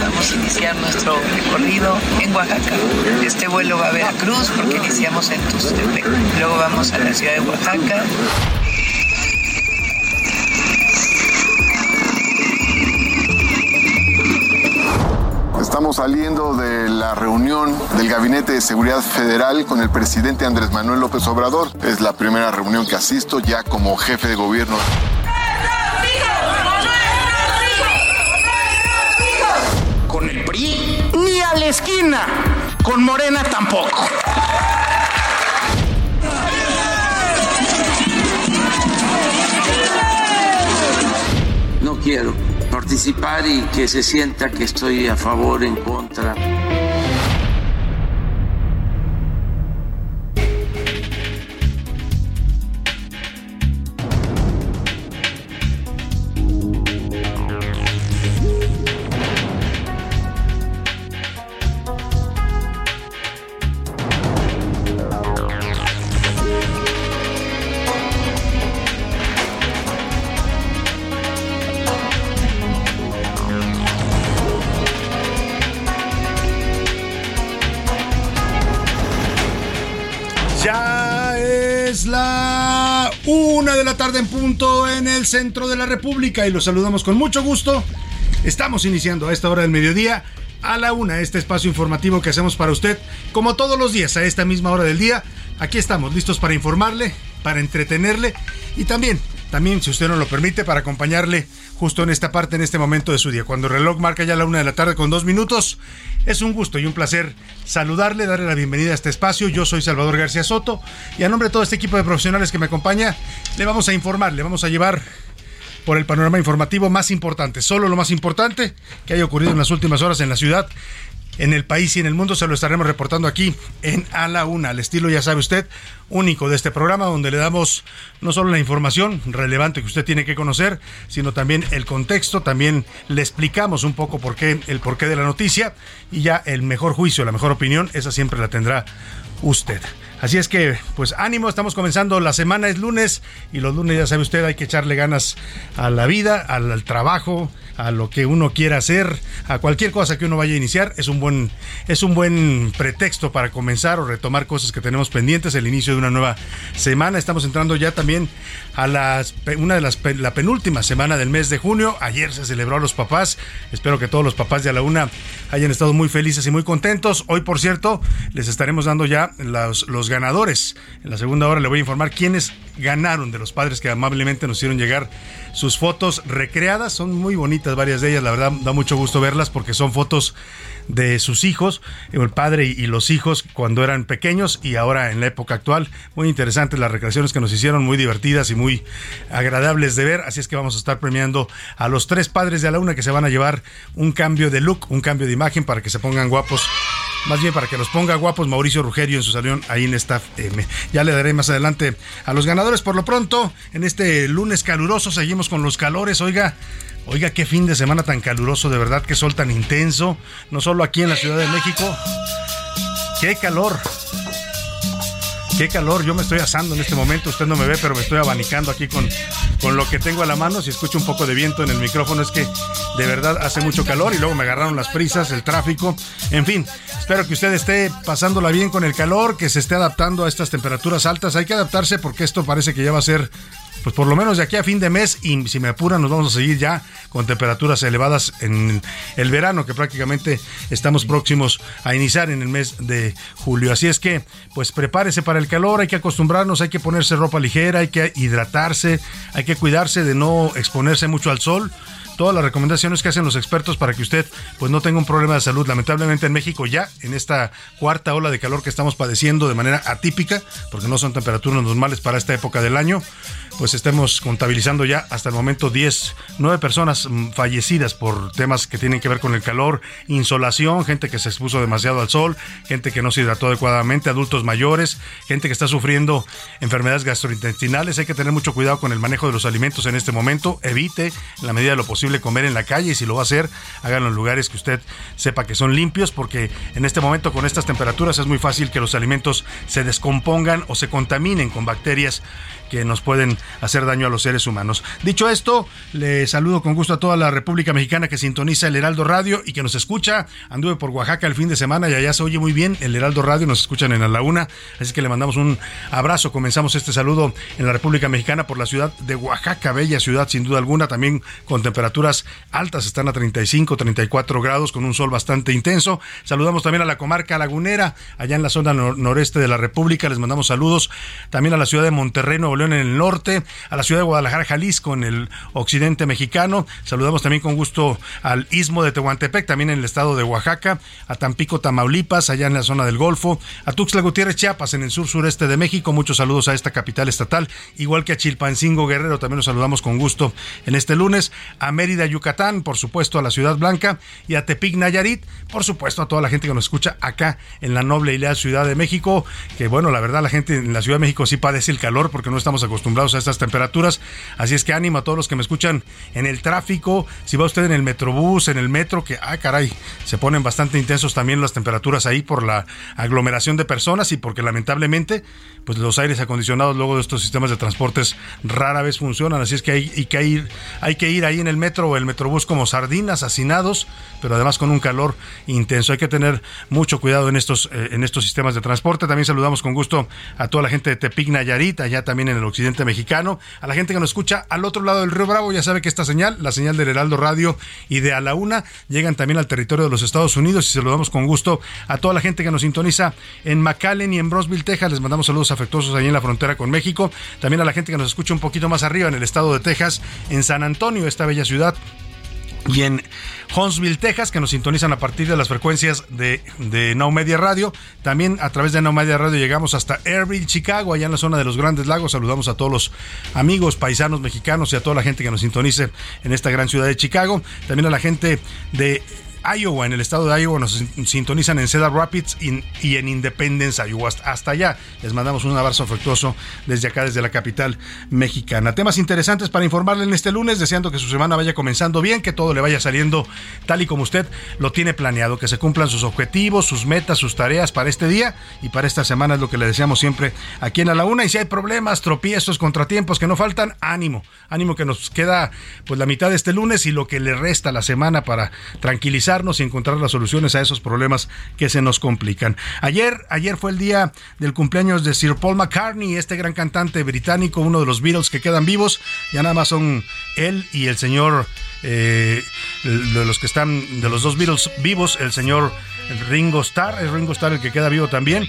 Vamos a iniciar nuestro recorrido en Oaxaca. Este vuelo va a Veracruz porque iniciamos en Tustepec. Luego vamos a la ciudad de Oaxaca. Estamos saliendo de la reunión del Gabinete de Seguridad Federal con el presidente Andrés Manuel López Obrador. Es la primera reunión que asisto ya como jefe de gobierno. La esquina. Con Morena tampoco. No quiero participar y que se sienta que estoy a favor, en contra. Una de la tarde en punto en el centro de la República y los saludamos con mucho gusto. Estamos iniciando a esta hora del mediodía a la una este espacio informativo que hacemos para usted como todos los días a esta misma hora del día. Aquí estamos listos para informarle, para entretenerle y también, también si usted nos lo permite, para acompañarle justo en esta parte, en este momento de su día. Cuando el reloj marca ya la una de la tarde con dos minutos, es un gusto y un placer saludarle, darle la bienvenida a este espacio. Yo soy Salvador García Soto y a nombre de todo este equipo de profesionales que me acompaña, le vamos a informar, le vamos a llevar por el panorama informativo más importante, solo lo más importante que haya ocurrido en las últimas horas en la ciudad en el país y en el mundo se lo estaremos reportando aquí en A la Una, al estilo, ya sabe usted, único de este programa, donde le damos no solo la información relevante que usted tiene que conocer, sino también el contexto, también le explicamos un poco por qué, el porqué de la noticia y ya el mejor juicio, la mejor opinión, esa siempre la tendrá usted. Así es que, pues ánimo, estamos comenzando, la semana es lunes y los lunes ya sabe usted, hay que echarle ganas a la vida, al, trabajo, a lo que uno quiera hacer, a cualquier cosa que uno vaya a iniciar, es un buen es un buen pretexto para comenzar o retomar cosas que tenemos pendientes, el inicio de una nueva semana. Estamos entrando ya también a las una de las la penúltima semana del mes de junio. Ayer se celebró a los papás. Espero que todos los papás de a la una hayan estado muy felices y muy contentos. Hoy, por cierto, les estaremos dando ya los, los ganadores. En la segunda hora le voy a informar quiénes ganaron de los padres que amablemente nos hicieron llegar sus fotos recreadas. Son muy bonitas varias de ellas, la verdad da mucho gusto verlas porque son fotos de sus hijos, el padre y los hijos cuando eran pequeños y ahora en la época actual. Muy interesantes las recreaciones que nos hicieron, muy divertidas y muy agradables de ver. Así es que vamos a estar premiando a los tres padres de a la una que se van a llevar un cambio de look, un cambio de imagen para que se pongan guapos. Más bien para que los ponga guapos Mauricio Rugerio en su salón ahí en Staff M. Ya le daré más adelante a los ganadores. Por lo pronto, en este lunes caluroso seguimos con los calores. Oiga, Oiga, qué fin de semana tan caluroso, de verdad, qué sol tan intenso, no solo aquí en la Ciudad de México. Qué calor. Qué calor, yo me estoy asando en este momento, usted no me ve, pero me estoy abanicando aquí con, con lo que tengo a la mano. Si escucho un poco de viento en el micrófono es que de verdad hace mucho calor y luego me agarraron las prisas, el tráfico. En fin, espero que usted esté pasándola bien con el calor, que se esté adaptando a estas temperaturas altas. Hay que adaptarse porque esto parece que ya va a ser pues por lo menos de aquí a fin de mes y si me apuran nos vamos a seguir ya con temperaturas elevadas en el verano que prácticamente estamos próximos a iniciar en el mes de julio. Así es que pues prepárese para el calor, hay que acostumbrarnos, hay que ponerse ropa ligera, hay que hidratarse, hay que cuidarse de no exponerse mucho al sol todas las recomendaciones que hacen los expertos para que usted pues no tenga un problema de salud. Lamentablemente en México ya en esta cuarta ola de calor que estamos padeciendo de manera atípica, porque no son temperaturas normales para esta época del año, pues estemos contabilizando ya hasta el momento 10, 9 personas mm, fallecidas por temas que tienen que ver con el calor, insolación, gente que se expuso demasiado al sol, gente que no se hidrató adecuadamente, adultos mayores, gente que está sufriendo enfermedades gastrointestinales. Hay que tener mucho cuidado con el manejo de los alimentos en este momento. Evite, en la medida de lo posible, comer en la calle y si lo va a hacer, háganlo en lugares que usted sepa que son limpios, porque en este momento con estas temperaturas es muy fácil que los alimentos se descompongan o se contaminen con bacterias que nos pueden hacer daño a los seres humanos. Dicho esto, le saludo con gusto a toda la República Mexicana que sintoniza el Heraldo Radio y que nos escucha. Anduve por Oaxaca el fin de semana y allá se oye muy bien el Heraldo Radio, nos escuchan en la Una, así que le mandamos un abrazo. Comenzamos este saludo en la República Mexicana por la ciudad de Oaxaca, bella ciudad sin duda alguna, también con temperaturas altas, están a 35, 34 grados, con un sol bastante intenso. Saludamos también a la comarca lagunera, allá en la zona noreste de la República, les mandamos saludos también a la ciudad de Monterrey, Nuevo en el norte, a la ciudad de Guadalajara, Jalisco en el occidente mexicano. Saludamos también con gusto al istmo de Tehuantepec, también en el estado de Oaxaca, a Tampico, Tamaulipas, allá en la zona del Golfo, a Tuxtla Gutiérrez, Chiapas, en el sur sureste de México. Muchos saludos a esta capital estatal, igual que a Chilpancingo Guerrero, también los saludamos con gusto en este lunes, a Mérida, Yucatán, por supuesto a la Ciudad Blanca y a Tepic, Nayarit, por supuesto a toda la gente que nos escucha acá en la noble y leal Ciudad de México, que bueno, la verdad la gente en la Ciudad de México sí padece el calor porque no está estamos acostumbrados a estas temperaturas. Así es que ánimo a todos los que me escuchan en el tráfico. Si va usted en el metrobús, en el metro, que, ah, caray, se ponen bastante intensos también las temperaturas ahí por la aglomeración de personas y porque lamentablemente, pues los aires acondicionados luego de estos sistemas de transportes rara vez funcionan. Así es que hay, que ir, hay que ir ahí en el metro o el metrobús como sardinas, hacinados, pero además con un calor intenso. Hay que tener mucho cuidado en estos, eh, en estos sistemas de transporte. También saludamos con gusto a toda la gente de Tepic Nayarit, allá también en el occidente mexicano. A la gente que nos escucha al otro lado del Río Bravo, ya sabe que esta señal, la señal del Heraldo Radio y de A la Una, llegan también al territorio de los Estados Unidos y saludamos con gusto a toda la gente que nos sintoniza en McAllen y en Brosville, Texas. Les mandamos saludos afectuosos ahí en la frontera con México. También a la gente que nos escucha un poquito más arriba en el estado de Texas, en San Antonio, esta bella ciudad y en Huntsville, Texas, que nos sintonizan a partir de las frecuencias de, de Now Media Radio. También a través de Now Media Radio llegamos hasta Airville, Chicago, allá en la zona de los Grandes Lagos. Saludamos a todos los amigos, paisanos mexicanos y a toda la gente que nos sintonice en esta gran ciudad de Chicago. También a la gente de Iowa, en el estado de Iowa, nos sintonizan en Cedar Rapids y, en Independence, Iowa. Hasta allá les mandamos un abrazo afectuoso desde acá, desde la capital mexicana. Temas interesantes para informarle en este lunes, deseando que su semana vaya comenzando bien, que todo le vaya saliendo tal y como usted lo tiene planeado, que se cumplan sus objetivos, sus metas, sus tareas para este día y para esta semana es lo que le deseamos siempre aquí en A la Una. Y si hay problemas, tropiezos, contratiempos que no faltan, ánimo, ánimo que nos queda pues la mitad de este lunes y lo que le resta la semana para tranquilizar y encontrar las soluciones a esos problemas que se nos complican. Ayer, ayer fue el día del cumpleaños de Sir Paul McCartney, este gran cantante británico, uno de los Beatles que quedan vivos. Ya nada más son él y el señor, eh, de los que están, de los dos Beatles vivos, el señor Ringo Starr, es Ringo Starr el que queda vivo también.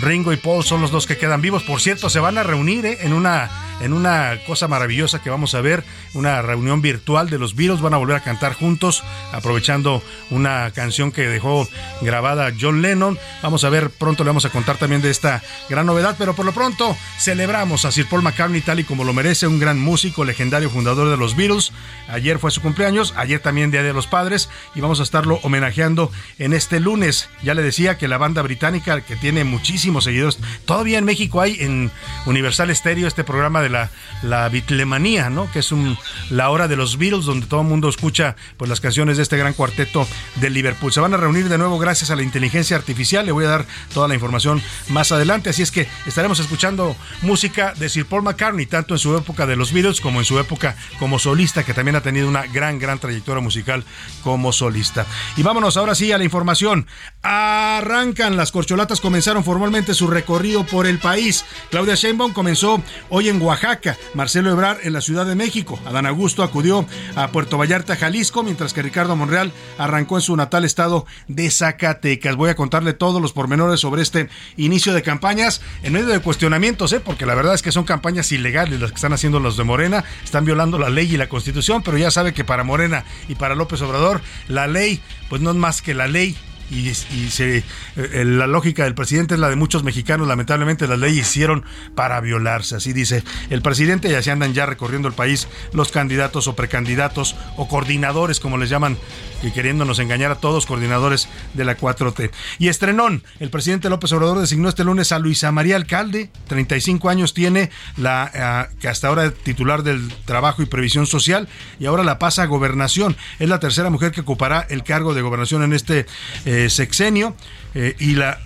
Ringo y Paul son los dos que quedan vivos. Por cierto, se van a reunir eh, en una en una cosa maravillosa que vamos a ver, una reunión virtual de los Beatles, van a volver a cantar juntos, aprovechando una canción que dejó grabada John Lennon. Vamos a ver, pronto le vamos a contar también de esta gran novedad, pero por lo pronto celebramos a Sir Paul McCartney tal y como lo merece, un gran músico, legendario fundador de los Beatles. Ayer fue su cumpleaños, ayer también Día de los Padres, y vamos a estarlo homenajeando en este lunes. Ya le decía que la banda británica, que tiene muchísimos seguidores, todavía en México hay en Universal Stereo este programa de la, la Beatlemanía, ¿no? Que es un, la hora de los Beatles, donde todo el mundo escucha pues, las canciones de este gran cuarteto de Liverpool. Se van a reunir de nuevo gracias a la inteligencia artificial. Le voy a dar toda la información más adelante. Así es que estaremos escuchando música de Sir Paul McCartney, tanto en su época de los Beatles como en su época como solista, que también ha tenido una gran, gran trayectoria musical como solista. Y vámonos ahora sí a la información. Arrancan las corcholatas, comenzaron formalmente su recorrido por el país. Claudia Sheinbaum comenzó hoy en Oaxaca, Marcelo Ebrar en la Ciudad de México, Adán Augusto acudió a Puerto Vallarta, Jalisco, mientras que Ricardo Monreal arrancó en su natal estado de Zacatecas. Voy a contarle todos los pormenores sobre este inicio de campañas en medio de cuestionamientos, ¿eh? porque la verdad es que son campañas ilegales las que están haciendo los de Morena, están violando la ley y la constitución, pero ya sabe que para Morena y para López Obrador la ley pues no es más que la ley y, se, eh, la lógica del presidente es la de muchos mexicanos. Lamentablemente las leyes hicieron para violarse. Así dice el presidente y así andan ya recorriendo el país los candidatos o precandidatos o coordinadores, como les llaman y queriéndonos engañar a todos, coordinadores de la 4T. Y estrenón, el presidente López Obrador designó este lunes a Luisa María Alcalde, 35 años tiene, la eh, que hasta ahora es titular del Trabajo y Previsión Social, y ahora la pasa a gobernación. Es la tercera mujer que ocupará el cargo de gobernación en este eh, sexenio. Eh, y la,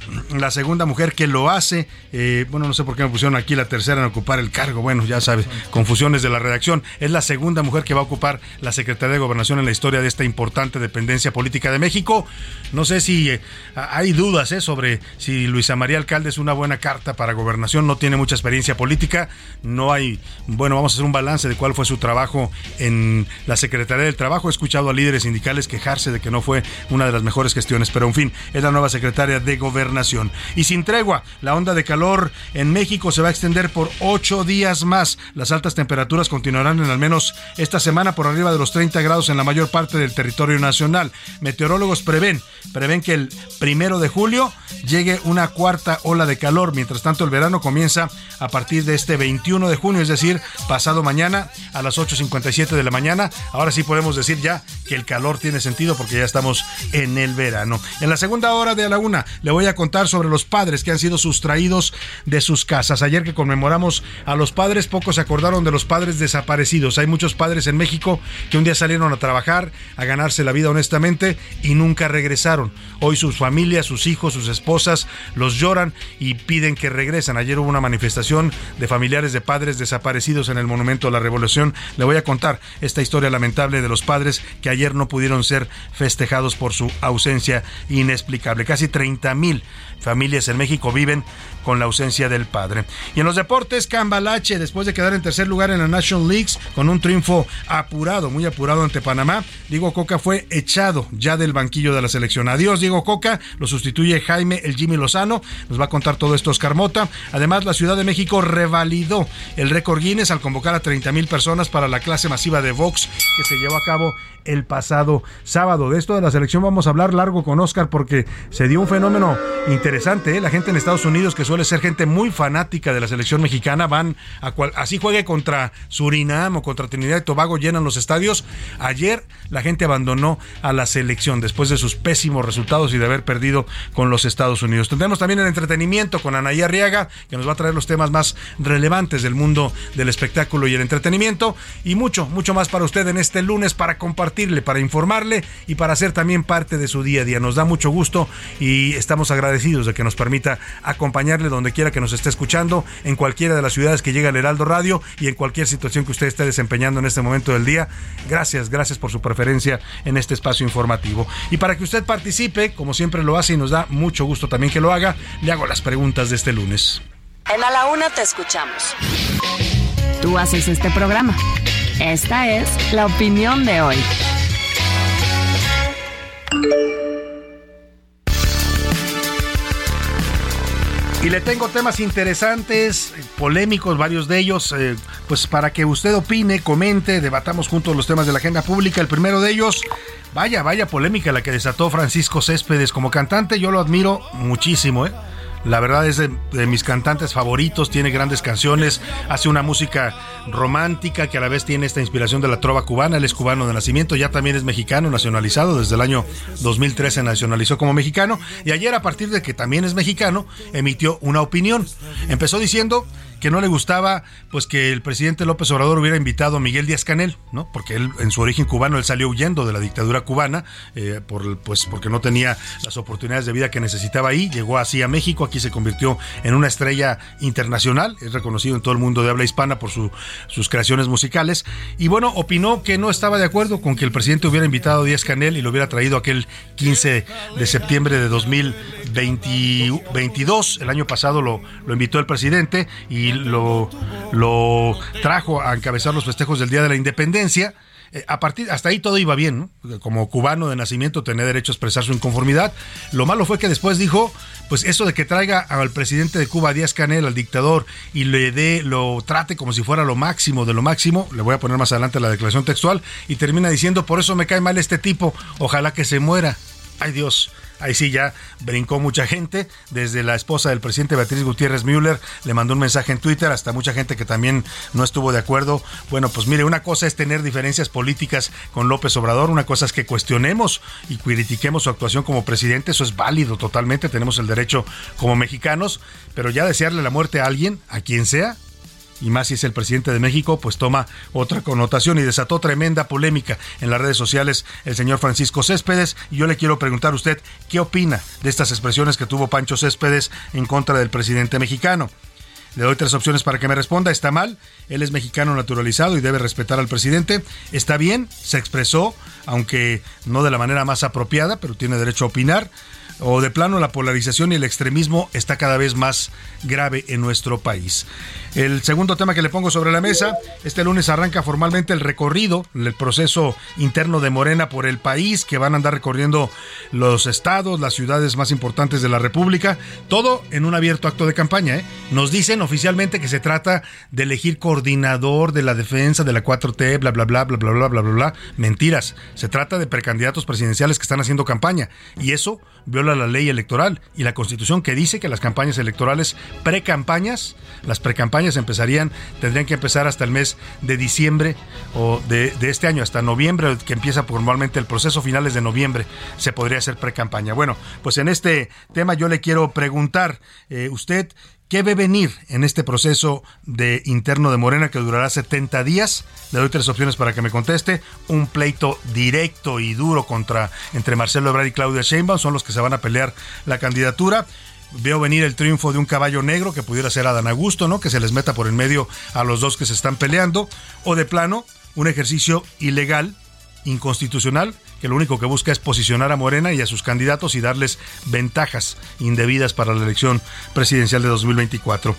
segunda mujer que lo hace, eh, bueno, no sé por qué me pusieron aquí la tercera en ocupar el cargo, bueno, ya sabes, confusiones de la redacción, es la segunda mujer que va a ocupar la Secretaría de Gobernación en la historia de esta importante dependencia política de México. No sé si eh, hay dudas sobre si Luisa María Alcalde es una buena carta para gobernación, no tiene mucha experiencia política, no hay, bueno, vamos a hacer un balance de cuál fue su trabajo en la Secretaría del Trabajo, he escuchado a líderes sindicales quejarse de que no fue una de las mejores gestiones, pero en fin, es la nueva secretaria de Gobernación. Y sin tregua, la onda de calor en México se va a extender por ocho días más. Las altas temperaturas continuarán en al menos esta semana por arriba de los 30 grados en la mayor parte del territorio nacional. Meteorólogos prevén, prevén que el primero de julio llegue una cuarta ola de calor. Mientras tanto, el verano comienza a partir de este 21 de junio, es decir, pasado mañana a las 8.57 de la mañana. Ahora sí podemos decir ya que el calor tiene sentido porque ya estamos en el verano. En la segunda hora de la una le voy a contar sobre los padres que han sido sustraídos de sus casas. Ayer que conmemoramos a los padres, pocos se acordaron de los padres desaparecidos. Hay muchos padres en México que un día salieron a trabajar, a ganarse la vida honestamente y nunca regresaron. Hoy sus familias, sus hijos, sus esposas los lloran y piden que regresen. Ayer hubo una manifestación de familiares de padres desaparecidos en el Monumento a la Revolución. Le voy a contar esta historia lamentable de los padres que ayer no pudieron ser festejados por su ausencia inexplicable. Casi 30 mil familias en México viven con la ausencia del padre. Y en los deportes, Cambalache, después de quedar en tercer lugar en la National Leagues con un triunfo apurado, muy apurado ante Panamá, Diego Coca fue echado ya del banquillo de la selección. Adiós, Diego Coca, lo sustituye Jaime el Jimmy Lozano, nos va a contar todo esto Oscar Mota. Además, la Ciudad de México revalidó el récord Guinness al convocar a 30 mil personas para la clase masiva de Vox que se llevó a cabo el pasado sábado. De esto de la selección vamos a hablar largo con Oscar porque se dio un fenómeno interesante. ¿Eh? La gente en Estados Unidos que suele ser gente muy fanática de la selección mexicana, van a cual, así juegue contra Surinam o contra Trinidad y Tobago, llenan los estadios. Ayer la gente abandonó a la selección después de sus pésimos resultados y de haber perdido con los Estados Unidos. Tendremos también el entretenimiento con Anaí Arriaga, que nos va a traer los temas más relevantes del mundo del espectáculo y el entretenimiento. Y mucho, mucho más para usted en este lunes para compartirle, para informarle y para ser también parte de su día a día. Nos da mucho gusto y estamos agradecidos de que nos permita acompañarle donde quiera que nos esté escuchando, en cualquiera de las ciudades que llega el Heraldo Radio y en cualquier situación que usted esté desempeñando en este momento del día. Gracias, gracias por su preferencia en este espacio informativo. Y para que usted participe, como siempre lo hace y nos da mucho gusto también que lo haga, le hago las preguntas de este lunes. En A la Una te escuchamos. Tú haces este programa. Esta es la opinión de hoy. Y le tengo temas interesantes, polémicos, varios de ellos, eh, pues para que usted opine, comente, debatamos juntos los temas de la agenda pública. El primero de ellos, vaya, vaya polémica la que desató Francisco Céspedes como cantante. Yo lo admiro muchísimo, ¿eh? La verdad es de, mis cantantes favoritos, tiene grandes canciones, hace una música romántica que a la vez tiene esta inspiración de la trova cubana, él es cubano de nacimiento, ya también es mexicano, nacionalizado, desde el año 2013 nacionalizó como mexicano y ayer a partir de que también es mexicano emitió una opinión. Empezó diciendo que no le gustaba pues que el presidente López Obrador hubiera invitado a Miguel Díaz Canel, ¿no? Porque él en su origen cubano él salió huyendo de la dictadura cubana eh, por pues porque no tenía las oportunidades de vida que necesitaba ahí, llegó así a México, aquí se convirtió en una estrella internacional, es reconocido en todo el mundo de habla hispana por sus creaciones musicales y bueno, opinó que no estaba de acuerdo con que el presidente hubiera invitado a Díaz Canel y lo hubiera traído aquel 15 de septiembre de 2022, el año pasado lo, lo invitó el presidente y lo, lo trajo a encabezar los festejos del Día de la Independencia. Eh, a partir hasta ahí todo iba bien, como cubano de nacimiento tenía derecho a expresar su inconformidad. Lo malo fue que después dijo, pues eso de que traiga al presidente de Cuba Díaz Canel, al dictador, y le dé, lo trate como si fuera lo máximo de lo máximo, le voy a poner más adelante la declaración textual y termina diciendo, por eso me cae mal este tipo, ojalá que se muera. Ay Dios. Ahí sí ya brincó mucha gente, desde la esposa del presidente Beatriz Gutiérrez Müller le mandó un mensaje en Twitter, hasta mucha gente que también no estuvo de acuerdo. Bueno, pues mire, una cosa es tener diferencias políticas con López Obrador, una cosa es que cuestionemos y critiquemos su actuación como presidente, eso es válido totalmente, tenemos el derecho como mexicanos, pero ya desearle la muerte a alguien, a quien sea, y más si es el presidente de México, pues toma otra connotación y desató tremenda polémica en las redes sociales el señor Francisco Céspedes. Y yo le quiero preguntar a usted qué opina de estas expresiones que tuvo Pancho Céspedes en contra del presidente mexicano. Le doy tres opciones para que me responda. ¿Está mal? Él es mexicano naturalizado y debe respetar al presidente. ¿Está bien? Se expresó, aunque no de la manera más apropiada, pero tiene derecho a opinar o de plano la polarización y el extremismo está cada vez más grave en nuestro país. El segundo tema que le pongo sobre la mesa, este lunes arranca formalmente el recorrido, el proceso interno de Morena por el país, que van a andar recorriendo los estados, las ciudades más importantes de la República, todo en un abierto acto de campaña. ¿eh? Nos dicen oficialmente que se trata de elegir coordinador de la defensa de la 4T, bla, bla, bla, bla, bla, bla, bla, bla, bla. Mentiras. Se trata de precandidatos presidenciales que están haciendo campaña. Y eso viola la ley electoral y la constitución que dice que las campañas electorales, pre-campañas, las precampañas empezarían, tendrían que empezar hasta el mes de diciembre o de, este año, hasta noviembre, que empieza normalmente el proceso, finales de noviembre, se podría hacer pre-campaña. Bueno, pues en este tema yo le quiero preguntar, eh, usted, ¿Qué ve venir en este proceso de interno de Morena que durará 70 días? Le doy tres opciones para que me conteste. Un pleito directo y duro contra entre Marcelo Ebrard y Claudia Sheinbaum son los que se van a pelear la candidatura. Veo venir el triunfo de un caballo negro que pudiera ser Adán Augusto, ¿no? Que se les meta por en medio a los dos que se están peleando. O de plano, un ejercicio ilegal, inconstitucional, que lo único que busca es posicionar a Morena y a sus candidatos y darles ventajas indebidas para la elección presidencial de 2024.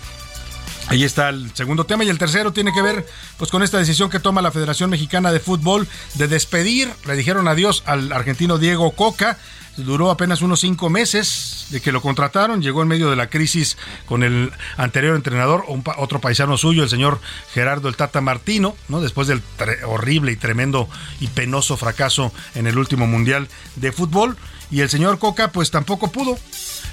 Ahí está el segundo tema y el tercero tiene que ver pues con esta decisión que toma la Federación Mexicana de Fútbol de despedir, le dijeron adiós al argentino Diego Coca, duró apenas unos cinco meses de que lo contrataron, llegó en medio de la crisis con el anterior entrenador, otro paisano suyo, el señor Gerardo el Tata Martino, ¿no? después del horrible y tremendo y penoso fracaso en el último Mundial de Fútbol, y el señor Coca pues tampoco pudo.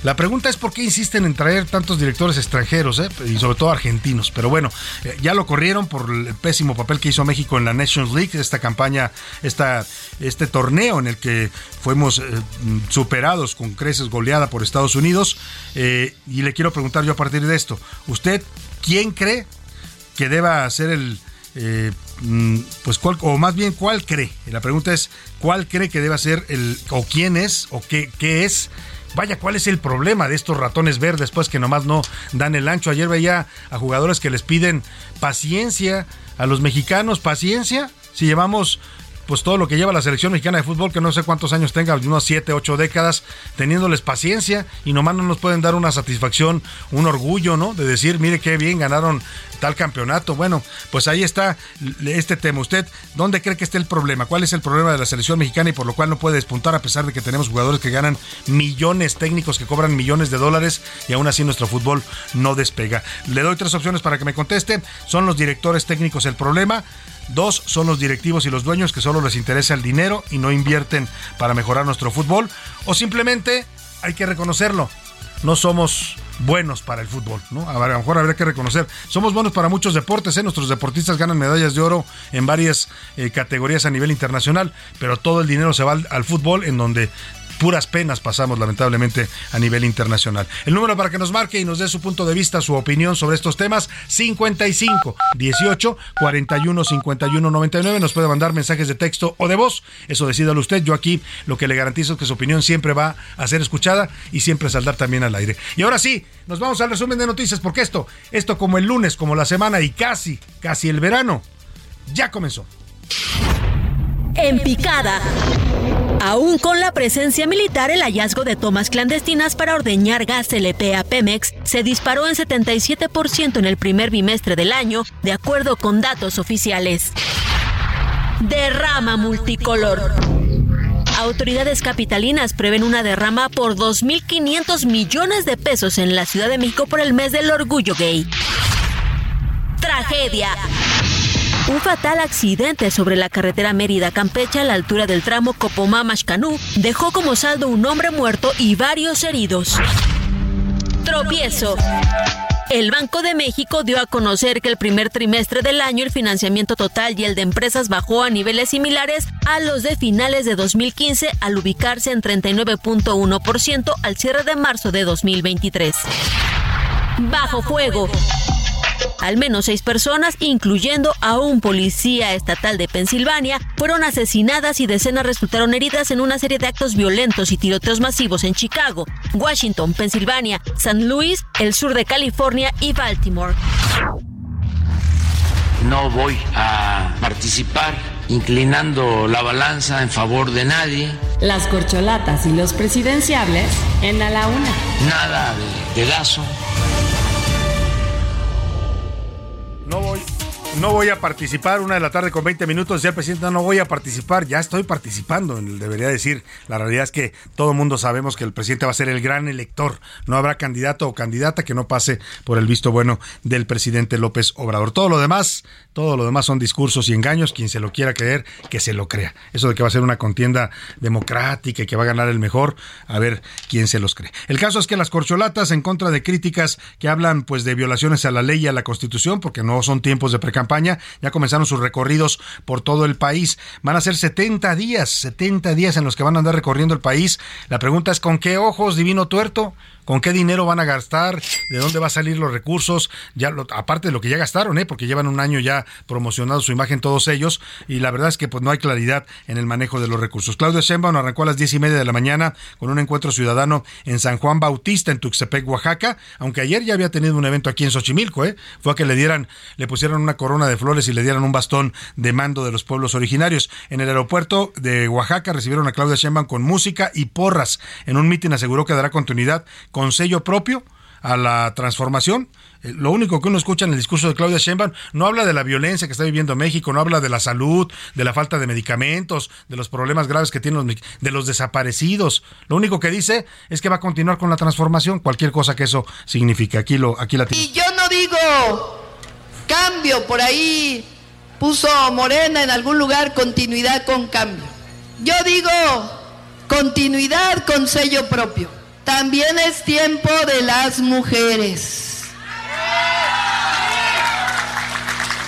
La pregunta es por qué insisten en traer tantos directores extranjeros, eh? y sobre todo argentinos. Pero bueno, eh, ya lo corrieron por el pésimo papel que hizo México en la Nations League, esta campaña, esta, este torneo en el que fuimos eh, superados con creces goleada por Estados Unidos. y le quiero preguntar yo a partir de esto, ¿usted quién cree que deba ser el... Mm, pues cuál, o más bien cuál cree. La pregunta es cuál cree que deba ser el, o quién es, o qué, qué es Vaya, ¿cuál es el problema de estos ratones verdes? Pues que nomás no dan el ancho. Ayer veía a jugadores que les piden paciencia a los mexicanos, paciencia. Si llevamos pues todo lo que lleva la selección mexicana de fútbol, que no sé cuántos años tenga, unos 7, 8 décadas, teniéndoles paciencia y nomás no nos pueden dar una satisfacción, un orgullo, ¿no? De decir, mire qué bien ganaron tal campeonato. Bueno, pues ahí está este tema. ¿Usted dónde cree que esté el problema? ¿Cuál es el problema de la selección mexicana y por lo cual no puede despuntar a pesar de que tenemos jugadores que ganan millones, técnicos que cobran millones de dólares y aún así nuestro fútbol no despega? Le doy tres opciones para que me conteste. ¿Son los directores técnicos el problema? Dos son los directivos y los dueños que solo les interesa el dinero y no invierten para mejorar nuestro fútbol. O simplemente hay que reconocerlo. No somos buenos para el fútbol, ¿no? A lo mejor habría que reconocer. Somos buenos para muchos deportes, ¿eh? Nuestros deportistas ganan medallas de oro en varias eh, categorías a nivel internacional, pero todo el dinero se va al, fútbol en donde puras penas pasamos lamentablemente a nivel internacional. El número para que nos marque y nos dé su punto de vista, su opinión sobre estos temas, 55 18 41 51 99. Nos puede mandar mensajes de texto o de voz. Eso decídalo usted. Yo aquí lo que le garantizo es que su opinión siempre va a ser escuchada y siempre saldrá también al aire. Y ahora sí, nos vamos al resumen de noticias porque esto, esto como el lunes, como la semana y casi, casi el verano, ya comenzó. En picada. Aún con la presencia militar, el hallazgo de tomas clandestinas para ordeñar gas LP a Pemex se disparó en 77% en el primer bimestre del año, de acuerdo con datos oficiales. Derrama multicolor. Autoridades capitalinas prevén una derrama por 2.500 millones de pesos en la Ciudad de México por el mes del orgullo gay. Tragedia. Un fatal accidente sobre la carretera Mérida-Campeche a la altura del tramo Copomá-Mashcanú dejó como saldo un hombre muerto y varios heridos. Tropiezo. El Banco de México dio a conocer que el primer trimestre del año el financiamiento total y el de empresas bajó a niveles similares a los de finales de 2015 al ubicarse en 39.1% al cierre de marzo de 2023. Bajo fuego. Al menos seis personas, incluyendo a un policía estatal de Pensilvania, fueron asesinadas y decenas resultaron heridas en una serie de actos violentos y tiroteos masivos en Chicago, Washington, Pensilvania, San Luis, el sur de California y Baltimore. No voy a participar inclinando la balanza en favor de nadie. Las corcholatas y los presidenciables en a la una. Nada de dedazo. No voy, no voy a participar, una de la tarde con 20 minutos, decía el presidente, no voy a participar, ya estoy participando, debería decir. La realidad es que todo el mundo sabemos que el presidente va a ser el gran elector. No habrá candidato o candidata que no pase por el visto bueno del presidente López Obrador. Todo lo demás, todo lo demás son discursos y engaños. Quien se lo quiera creer, que se lo crea. Eso de que va a ser una contienda democrática y que va a ganar el mejor, a ver quién se los cree. El caso es que las corcholatas, en contra de críticas que hablan pues de violaciones a la ley y a la constitución, porque no son tiempos de precampaña, ya comenzaron sus recorridos por todo el país. Van a ser 70 días, 70 días en los que van a andar recorriendo el país. La pregunta es, ¿con qué ojos, divino tuerto? Con qué dinero van a gastar, de dónde va a salir los recursos, ya aparte de lo que ya gastaron, ¿eh? porque llevan un año ya promocionado su imagen todos ellos, y la verdad es que pues no hay claridad en el manejo de los recursos. Claudio Sheinbaum arrancó a las diez y media de la mañana con un encuentro ciudadano en San Juan Bautista, en Tuxtepec, Oaxaca, aunque ayer ya había tenido un evento aquí en Xochimilco, ¿eh? fue a que le dieran, le pusieron una corona de flores y le dieran un bastón de mando de los pueblos originarios. En el aeropuerto de Oaxaca recibieron a Claudia Sheinbaum con música y porras. En un mitin aseguró que dará continuidad con sello propio a la transformación. Eh, Lo único que uno escucha en el discurso de Claudia Sheinbaum no habla de la violencia que está viviendo México, no habla de la salud, de la falta de medicamentos, de los problemas graves que tienen los, de los desaparecidos. Lo único que dice es que va a continuar con la transformación, cualquier cosa que eso signifique. Aquí lo aquí la Y yo no digo cambio por ahí puso Morena en algún lugar continuidad con cambio. Yo digo continuidad con sello propio. También es tiempo de las mujeres.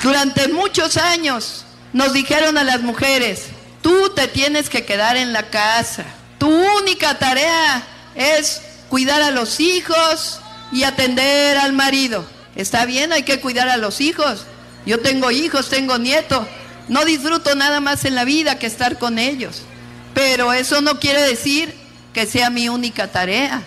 Durante muchos años nos dijeron a las mujeres, tú te tienes que quedar en la casa. Tu única tarea es cuidar a los hijos y atender al marido. Está bien, hay que cuidar a los hijos. Yo tengo hijos, tengo nietos. No disfruto nada más en la vida que estar con ellos. Pero eso no quiere decir que sea mi única tarea.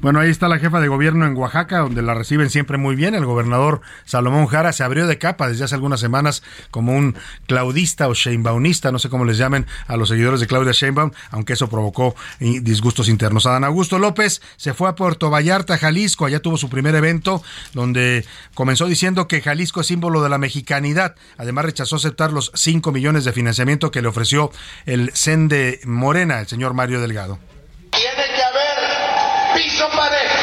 Bueno, ahí está la jefa de gobierno en Oaxaca, donde la reciben siempre muy bien. El gobernador Salomón Jara se abrió de capa desde hace algunas semanas como un claudista o Sheinbaumista, no sé cómo les llamen a los seguidores de Claudia Sheinbaum, aunque eso provocó disgustos internos. Adán Augusto López se fue a Puerto Vallarta, Jalisco, allá tuvo su primer evento, donde comenzó diciendo que Jalisco es símbolo de la mexicanidad. Además rechazó aceptar los 5 millones de financiamiento que le ofreció el CEN de Morena, el señor Mario Delgado. Tiene que haber piso parejo,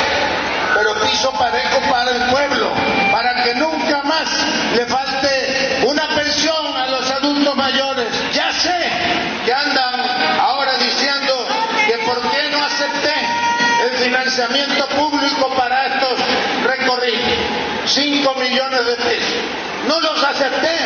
pero piso parejo para el pueblo, para que nunca más le falte una pensión a los adultos mayores. Ya sé que andan ahora diciendo que por qué no acepté el financiamiento público para estos recorridos. 5 millones de pesos. No los acepté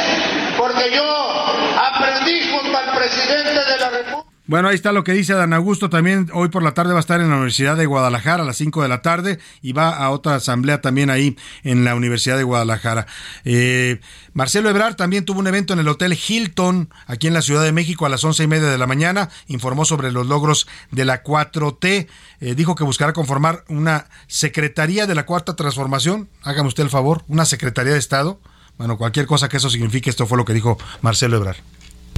porque yo aprendí junto al presidente de la República. Bueno, ahí está lo que dice Dan Augusto. También hoy por la tarde va a estar en la Universidad de Guadalajara a las 5 de la tarde y va a otra asamblea también ahí en la Universidad de Guadalajara. Eh, Marcelo Ebrard también tuvo un evento en el Hotel Hilton aquí en la Ciudad de México a las once y media de la mañana. Informó sobre los logros de la 4T. Eh, dijo que buscará conformar una Secretaría de la Cuarta Transformación. Hágame usted el favor, una Secretaría de Estado. Bueno, cualquier cosa que eso signifique, esto fue lo que dijo Marcelo Ebrard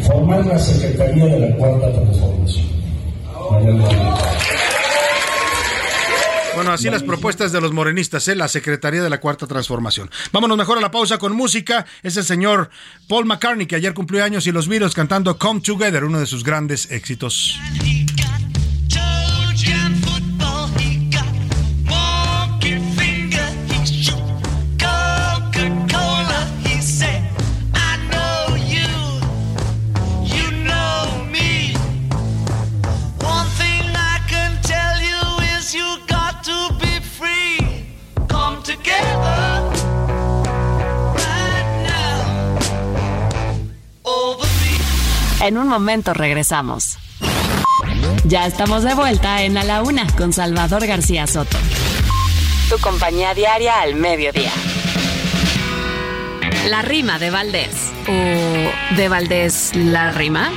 formar la Secretaría de la Cuarta Transformación. Bueno, así las propuestas de los morenistas, ¿eh? la Secretaría de la Cuarta Transformación. Vámonos mejor a la pausa con música. Es el señor Paul McCartney, que ayer cumplió años, y los Beatles cantando Come Together, uno de sus grandes éxitos. En un momento regresamos. Ya estamos de vuelta en A la Una con Salvador García Soto. Tu compañía diaria al mediodía. La rima de Valdés. ¿O de Valdés la rima?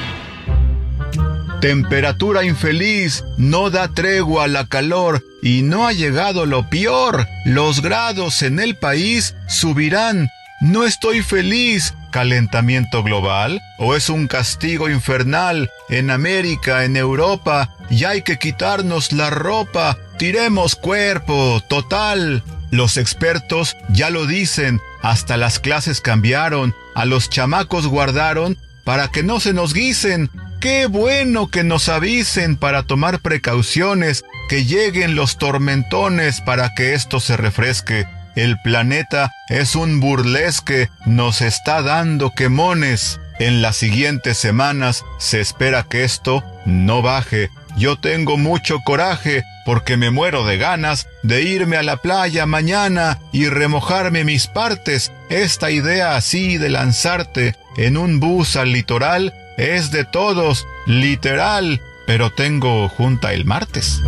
Temperatura infeliz, no da tregua a la calor y no ha llegado lo peor. Los grados en el país subirán. No estoy feliz, calentamiento global o es un castigo infernal en América, en Europa, y hay que quitarnos la ropa, tiremos cuerpo, total. Los expertos ya lo dicen, hasta las clases cambiaron, a los chamacos guardaron para que no se nos guisen. Qué bueno que nos avisen para tomar precauciones, que lleguen los tormentones para que esto se refresque. El planeta es un burlesque, nos está dando quemones. En las siguientes semanas se espera que esto no baje. Yo tengo mucho coraje porque me muero de ganas de irme a la playa mañana y remojarme mis partes. Esta idea así de lanzarte en un bus al litoral es de todos, literal, pero tengo junta el martes.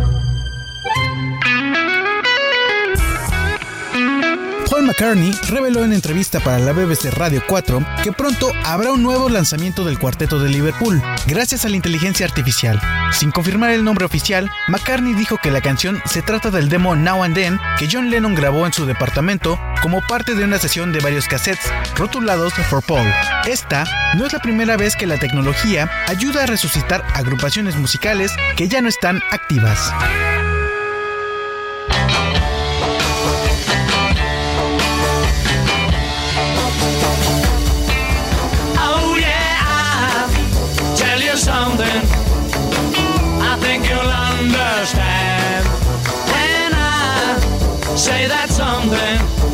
Paul McCartney reveló en entrevista para la BBC Radio 4 que pronto habrá un nuevo lanzamiento del cuarteto de Liverpool, gracias a la inteligencia artificial. Sin confirmar el nombre oficial, McCartney dijo que la canción se trata del demo Now and Then que John Lennon grabó en su departamento como parte de una sesión de varios cassettes rotulados for Paul. Esta no es la primera vez que la tecnología ayuda a resucitar agrupaciones musicales que ya no están activas. first. When I say that something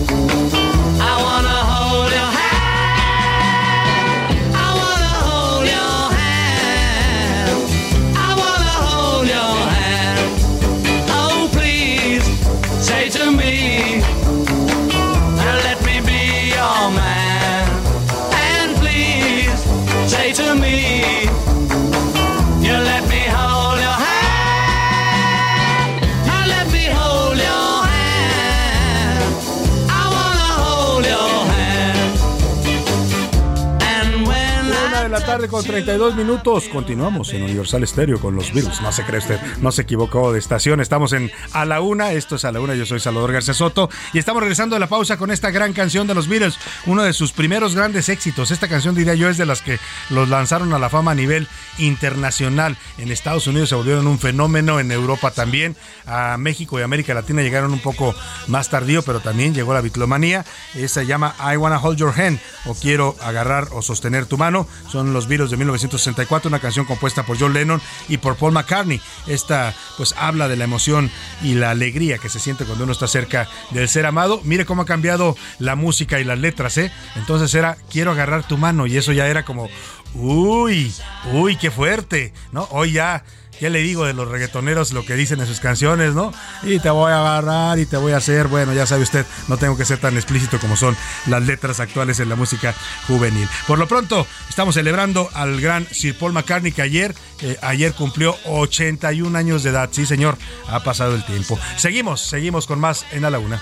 tarde con 32 minutos. Continuamos en Universal Stereo con los Beatles. No se cree usted, no se equivocó de estación. Estamos en A la Una. Esto es A la Una. Yo soy Salvador García Soto. Y estamos regresando de la pausa con esta gran canción de los Beatles. Uno de sus primeros grandes éxitos. Esta canción, diría yo, es de las que los lanzaron a la fama a nivel internacional. En Estados Unidos se volvieron un fenómeno. En Europa también. A México y América Latina llegaron un poco más tardío, pero también llegó la bitlomanía. Se llama I Wanna Hold Your Hand o Quiero agarrar o sostener tu mano. Son los Beatles de 1964, una canción compuesta por John Lennon y por Paul McCartney. Esta pues habla de la emoción y la alegría que se siente cuando uno está cerca del ser amado. Mire cómo ha cambiado la música y las letras, ¿eh? Entonces era quiero agarrar tu mano y eso ya era como uy, uy, qué fuerte, ¿no? Hoy ya ¿Qué le digo de los reggaetoneros lo que dicen en sus canciones, no? Y te voy a agarrar y te voy a hacer, bueno, ya sabe usted, no tengo que ser tan explícito como son las letras actuales en la música juvenil. Por lo pronto, estamos celebrando al gran Sir Paul McCartney que ayer, eh, ayer cumplió 81 años de edad. Sí, señor, ha pasado el tiempo. Seguimos, seguimos con más en la Una.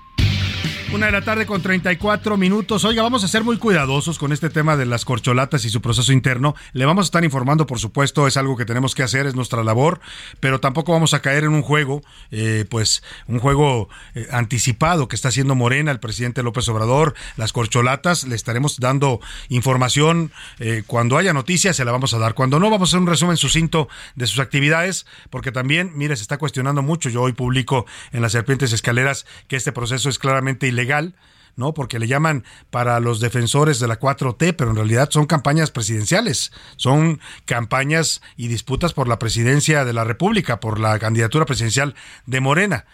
Una de la tarde con 34 minutos. Oiga, vamos a ser muy cuidadosos con este tema de las corcholatas y su proceso interno. Le vamos a estar informando, por supuesto, es algo que tenemos que hacer, es nuestra labor, pero tampoco vamos a caer en un juego, eh, pues, un juego eh, anticipado que está haciendo Morena, el presidente López Obrador, las corcholatas. Le estaremos dando información eh, cuando haya noticias, se la vamos a dar. Cuando no, vamos a hacer un resumen sucinto de sus actividades, porque también, mire, se está cuestionando mucho. Yo hoy publico en las serpientes escaleras que este proceso es claramente ilegal legal, ¿no? Porque le llaman para los defensores de la 4T, pero en realidad son campañas presidenciales, son campañas y disputas por la presidencia de la República, por la candidatura presidencial de Morena.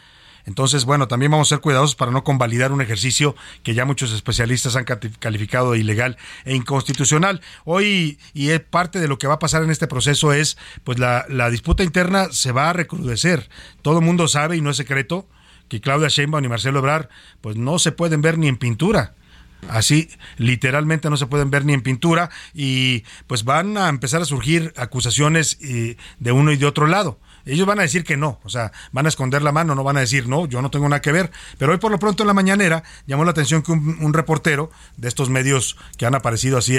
Entonces, bueno, también vamos a ser cuidadosos para no convalidar un ejercicio que ya muchos especialistas han calificado de ilegal e inconstitucional. Hoy, y es parte de lo que va a pasar en este proceso, es, pues la, la disputa interna se va a recrudecer. Todo el mundo sabe, y no es secreto, que Claudia Sheinbaum y Marcelo Ebrard pues no se pueden ver ni en pintura. Así, literalmente no se pueden ver ni en pintura y pues van a empezar a surgir acusaciones de uno y de otro lado. Ellos van a decir que no, o sea, van a esconder la mano, no van a decir no, yo no tengo nada que ver. Pero hoy por lo pronto en la mañanera llamó la atención que un, reportero de estos medios que han aparecido así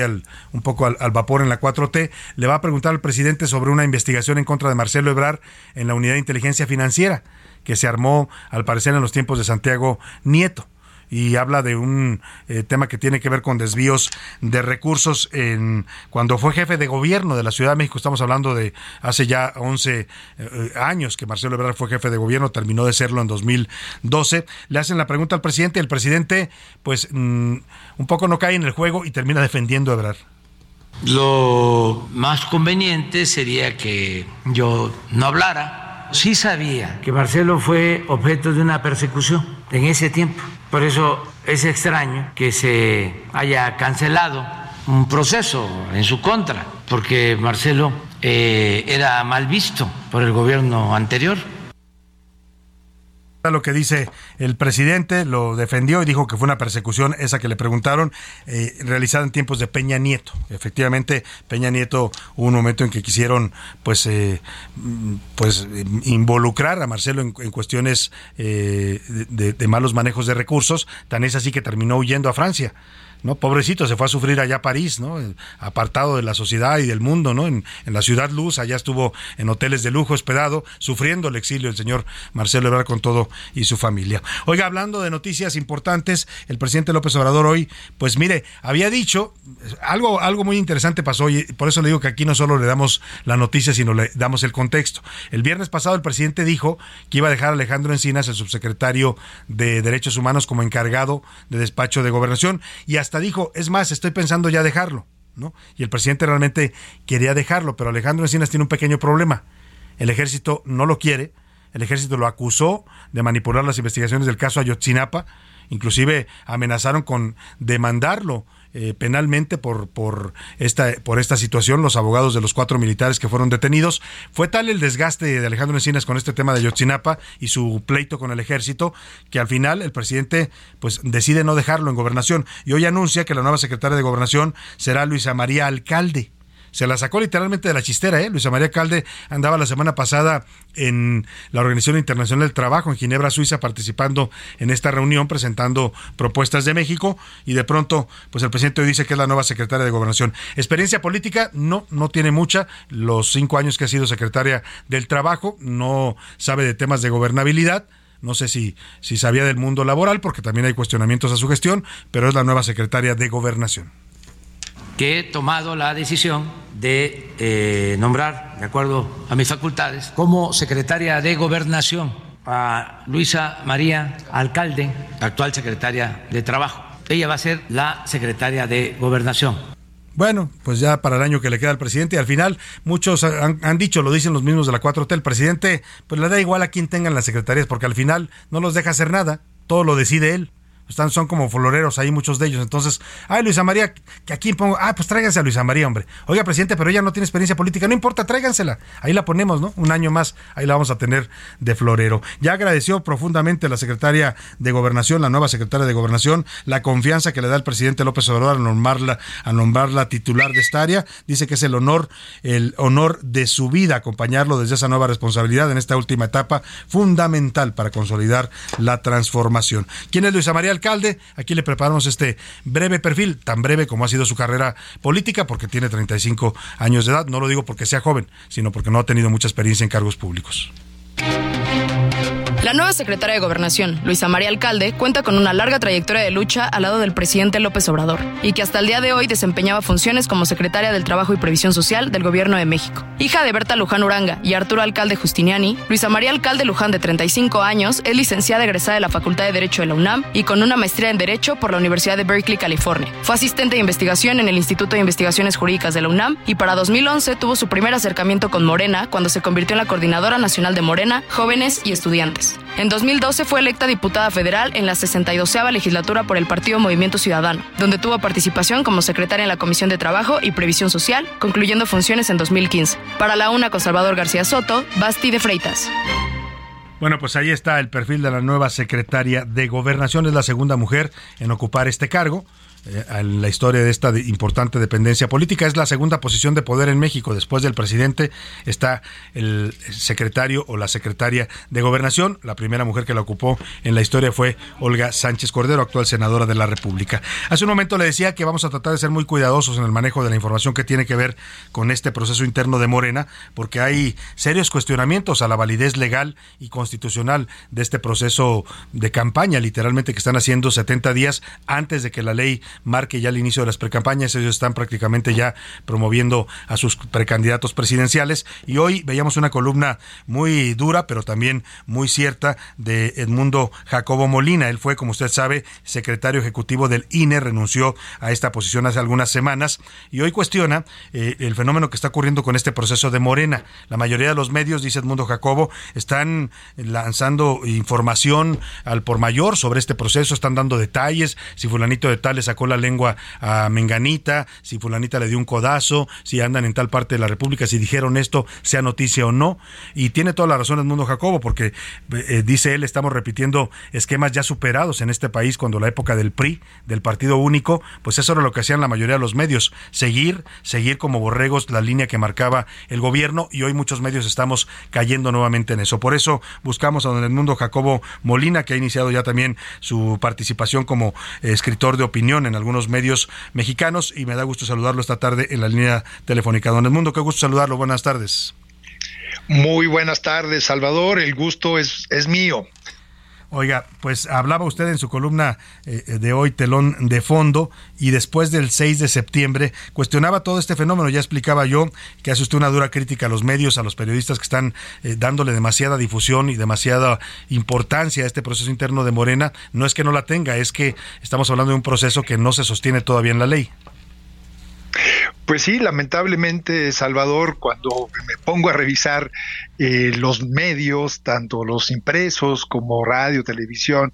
un poco al, al, vapor en la 4T le va a preguntar al presidente sobre una investigación en contra de Marcelo Ebrard en la unidad de inteligencia financiera que se armó al parecer en los tiempos de Santiago Nieto y habla de un eh, tema que tiene que ver con desvíos de recursos en cuando fue jefe de gobierno de la Ciudad de México, estamos hablando de hace ya 11 eh, años que Marcelo Ebrard fue jefe de gobierno, terminó de serlo en 2012. Le hacen la pregunta al presidente el presidente pues mm, un poco no cae en el juego y termina defendiendo a Ebrard. Lo más conveniente sería que yo no hablara sí sabía que Marcelo fue objeto de una persecución en ese tiempo. Por eso es extraño que se haya cancelado un proceso en su contra, porque Marcelo eh, era mal visto por el gobierno anterior lo que dice el presidente, lo defendió y dijo que fue una persecución esa que le preguntaron, eh, realizada en tiempos de Peña Nieto. Efectivamente, Peña Nieto hubo un momento en que quisieron pues, eh, pues involucrar a Marcelo en, cuestiones eh, de malos manejos de recursos, tan es así que terminó huyendo a Francia. ¿No? Pobrecito, se fue a sufrir allá a París, ¿no? Apartado de la sociedad y del mundo, ¿no? En, la ciudad luz, allá estuvo en hoteles de lujo hospedado, sufriendo el exilio el señor Marcelo Ebrard con todo y su familia. Oiga, hablando de noticias importantes, el presidente López Obrador hoy, pues mire, había dicho, algo, algo muy interesante pasó y por eso le digo que aquí no solo le damos la noticia, sino le damos el contexto. El viernes pasado el presidente dijo que iba a dejar a Alejandro Encinas, el subsecretario de Derechos Humanos, como encargado de despacho de gobernación y hasta hasta dijo, es más, estoy pensando ya dejarlo, ¿no? Y el presidente realmente quería dejarlo, pero Alejandro Encinas tiene un pequeño problema. El ejército no lo quiere, el ejército lo acusó de manipular las investigaciones del caso Ayotzinapa, inclusive amenazaron con demandarlo eh, penalmente por, por, esta, por esta situación, los abogados de los cuatro militares que fueron detenidos. Fue tal el desgaste de Alejandro Encinas con este tema de Yotzinapa y su pleito con el ejército que al final el presidente pues decide no dejarlo en gobernación y hoy anuncia que la nueva secretaria de gobernación será Luisa María Alcalde se la sacó literalmente de la chistera, ¿eh? Luisa María Calde andaba la semana pasada en la Organización Internacional del Trabajo en Ginebra, Suiza, participando en esta reunión, presentando propuestas de México, y de pronto, pues el presidente dice que es la nueva secretaria de Gobernación. Experiencia política, no, no tiene mucha, los cinco años que ha sido secretaria del Trabajo, no sabe de temas de gobernabilidad, no sé si, si sabía del mundo laboral, porque también hay cuestionamientos a su gestión, pero es la nueva secretaria de Gobernación que he tomado la decisión de eh, nombrar, de acuerdo a mis facultades, como secretaria de Gobernación a Luisa María Alcalde, actual secretaria de Trabajo. Ella va a ser la secretaria de Gobernación. Bueno, pues ya para el año que le queda al presidente, y al final muchos han, dicho, lo dicen los mismos de la 4T, el presidente pues le da igual a quién tengan las secretarías, porque al final no los deja hacer nada, todo lo decide él. Están, son como floreros ahí muchos de ellos. Entonces, ay, Luisa María, que aquí pongo, ah, pues tráiganse a Luisa María, hombre. Oiga, presidente, pero ella no tiene experiencia política. No importa, tráigansela. Ahí la ponemos, ¿no? Un año más, ahí la vamos a tener de florero. Ya agradeció profundamente la secretaria de Gobernación, la nueva secretaria de Gobernación, la confianza que le da el presidente López Obrador a nombrarla, a nombrarla titular de esta área. Dice que es el honor, el honor de su vida acompañarlo desde esa nueva responsabilidad en esta última etapa fundamental para consolidar la transformación. ¿Quién es Luisa María alcalde. Aquí le preparamos este breve perfil, tan breve como ha sido su carrera política, porque tiene 35 años de edad. No lo digo porque sea joven, sino porque no ha tenido mucha experiencia en cargos públicos. La nueva secretaria de Gobernación, Luisa María Alcalde, cuenta con una larga trayectoria de lucha al lado del presidente López Obrador y que hasta el día de hoy desempeñaba funciones como secretaria del Trabajo y Previsión Social del Gobierno de México. Hija de Berta Luján Uranga y Arturo Alcalde Justiniani, Luisa María Alcalde Luján, de 35 años, es licenciada egresada de la Facultad de Derecho de la UNAM y con una maestría en Derecho por la Universidad de Berkeley, California. Fue asistente de investigación en el Instituto de Investigaciones Jurídicas de la UNAM y para 2011 tuvo su primer acercamiento con Morena cuando se convirtió en la Coordinadora Nacional de Morena, Jóvenes y Estudiantes. En 2012 fue electa diputada federal en la 62 legislatura por el Partido Movimiento Ciudadano, donde tuvo participación como secretaria en la Comisión de Trabajo y Previsión Social, concluyendo funciones en 2015. Para la UNA con Salvador García Soto, Basti de Freitas. Bueno, pues ahí está el perfil de la nueva secretaria de Gobernación. Es la segunda mujer en ocupar este cargo en la historia de esta importante dependencia política. Es la segunda posición de poder en México. Después del presidente está el secretario o la secretaria de gobernación. La primera mujer que la ocupó en la historia fue Olga Sánchez Cordero, actual senadora de la República. Hace un momento le decía que vamos a tratar de ser muy cuidadosos en el manejo de la información que tiene que ver con este proceso interno de Morena, porque hay serios cuestionamientos a la validez legal y constitucional de este proceso de campaña, literalmente que están haciendo 70 días antes de que la ley marque ya el inicio de las precampañas. Ellos están prácticamente ya promoviendo a sus precandidatos presidenciales. Y hoy veíamos una columna muy dura, pero también muy cierta de Edmundo Jacobo Molina. Él fue, como usted sabe, secretario ejecutivo del INE, renunció a esta posición hace algunas semanas y hoy cuestiona eh, el fenómeno que está ocurriendo con este proceso de Morena. La mayoría de los medios, dice Edmundo Jacobo, están lanzando información al por mayor sobre este proceso, están dando detalles, si fulanito de tal le la lengua a Menganita, si fulanita le dio un codazo, si andan en tal parte de la República, si dijeron esto, sea noticia o no. Y tiene toda la razón el mundo Jacobo, porque eh, dice él, estamos repitiendo esquemas ya superados en este país cuando la época del PRI, del Partido Único, pues eso era lo que hacían la mayoría de los medios, seguir, seguir como borregos la línea que marcaba el gobierno y hoy muchos medios estamos cayendo nuevamente en eso. Por eso buscamos a don Edmundo Jacobo Molina, que ha iniciado ya también su participación como escritor de opinión en algunos medios mexicanos y me da gusto saludarlo esta tarde en la línea telefónica. Don Mundo, qué gusto saludarlo. Buenas tardes. Muy buenas tardes, Salvador. El gusto es, es mío. Oiga, pues hablaba usted en su columna eh, de hoy, Telón de Fondo, y después del 6 de septiembre cuestionaba todo este fenómeno. Ya explicaba yo que hace usted una dura crítica a los medios, a los periodistas que están eh, dándole demasiada difusión y demasiada importancia a este proceso interno de Morena. No es que no la tenga, es que estamos hablando de un proceso que no se sostiene todavía en la ley. Pues sí, lamentablemente, Salvador, cuando me pongo a revisar eh, los medios, tanto los impresos como radio, televisión,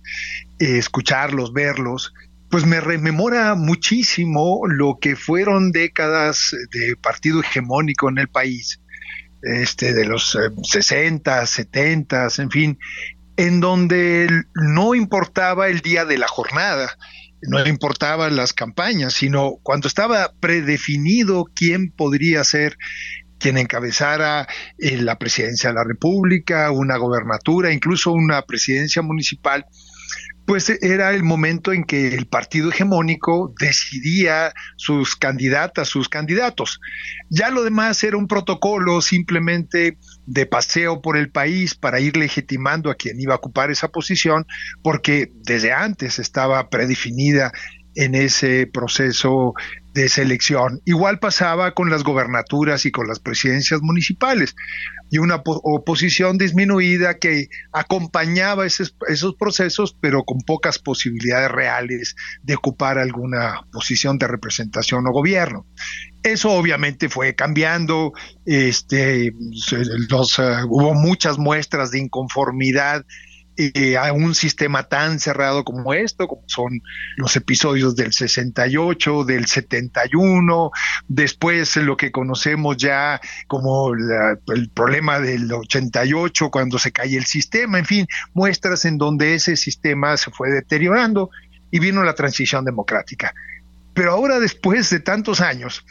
eh, escucharlos, verlos, pues me rememora muchísimo lo que fueron décadas de partido hegemónico en el país, este, de los 60, 70, en fin, en donde no importaba el día de la jornada, no importaban las campañas, sino cuando estaba predefinido quién podría ser quien encabezara eh, la presidencia de la República, una gobernatura, incluso una presidencia municipal, pues era el momento en que el partido hegemónico decidía sus candidatas, sus candidatos. Ya lo demás era un protocolo simplemente de paseo por el país para ir legitimando a quien iba a ocupar esa posición, porque desde antes estaba predefinida en ese proceso de selección. Igual pasaba con las gobernaturas y con las presidencias municipales y una oposición disminuida que acompañaba esos, esos, procesos, pero con pocas posibilidades reales de ocupar alguna posición de representación o gobierno. Eso obviamente fue cambiando, este, los, hubo muchas muestras de inconformidad eh, a un sistema tan cerrado como esto, como son los episodios del 68, del 71, después lo que conocemos ya como el problema del 88, cuando se cae el sistema, en fin, muestras en donde ese sistema se fue deteriorando y vino la transición democrática. Pero ahora, después de tantos años,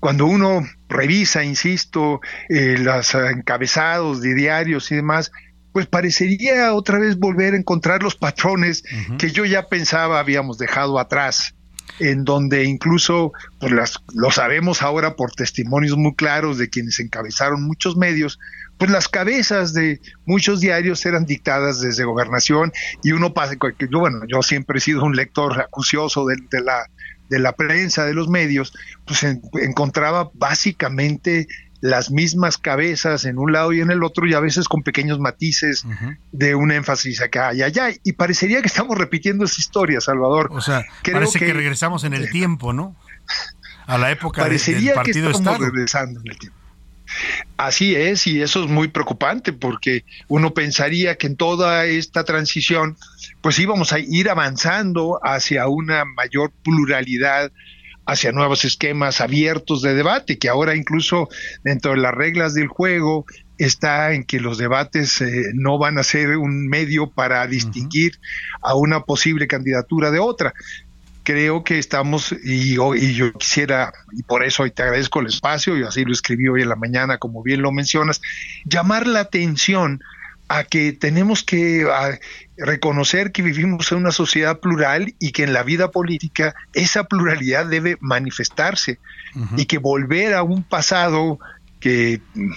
cuando uno revisa, insisto, eh, los encabezados de diarios y demás, pues parecería otra vez volver a encontrar los patrones que yo ya pensaba habíamos dejado atrás en donde incluso pues las, lo sabemos ahora por testimonios muy claros de quienes encabezaron muchos medios, pues las cabezas de muchos diarios eran dictadas desde gobernación y uno pasa, yo, bueno, yo siempre he sido un lector acucioso de, la de la prensa, de los medios, pues encontraba básicamente las mismas cabezas en un lado y en el otro y a veces con pequeños matices de un énfasis acá y allá. Y parecería que estamos repitiendo esa historia, Salvador. O sea, parece que, regresamos en el tiempo, ¿no? A la época parecería del partido que estamos regresando en el tiempo. Así es, y eso es muy preocupante porque uno pensaría que en toda esta transición, pues íbamos a ir avanzando hacia una mayor pluralidad hacia nuevos esquemas abiertos de debate, que ahora incluso dentro de las reglas del juego está en que los debates eh, no van a ser un medio para distinguir a una posible candidatura de otra. Creo que estamos, y, y, yo quisiera, y por eso hoy te agradezco el espacio, y así lo escribí hoy en la mañana, como bien lo mencionas, llamar la atención a que tenemos que reconocer que vivimos en una sociedad plural y que en la vida política esa pluralidad debe manifestarse y que volver a un pasado que mm,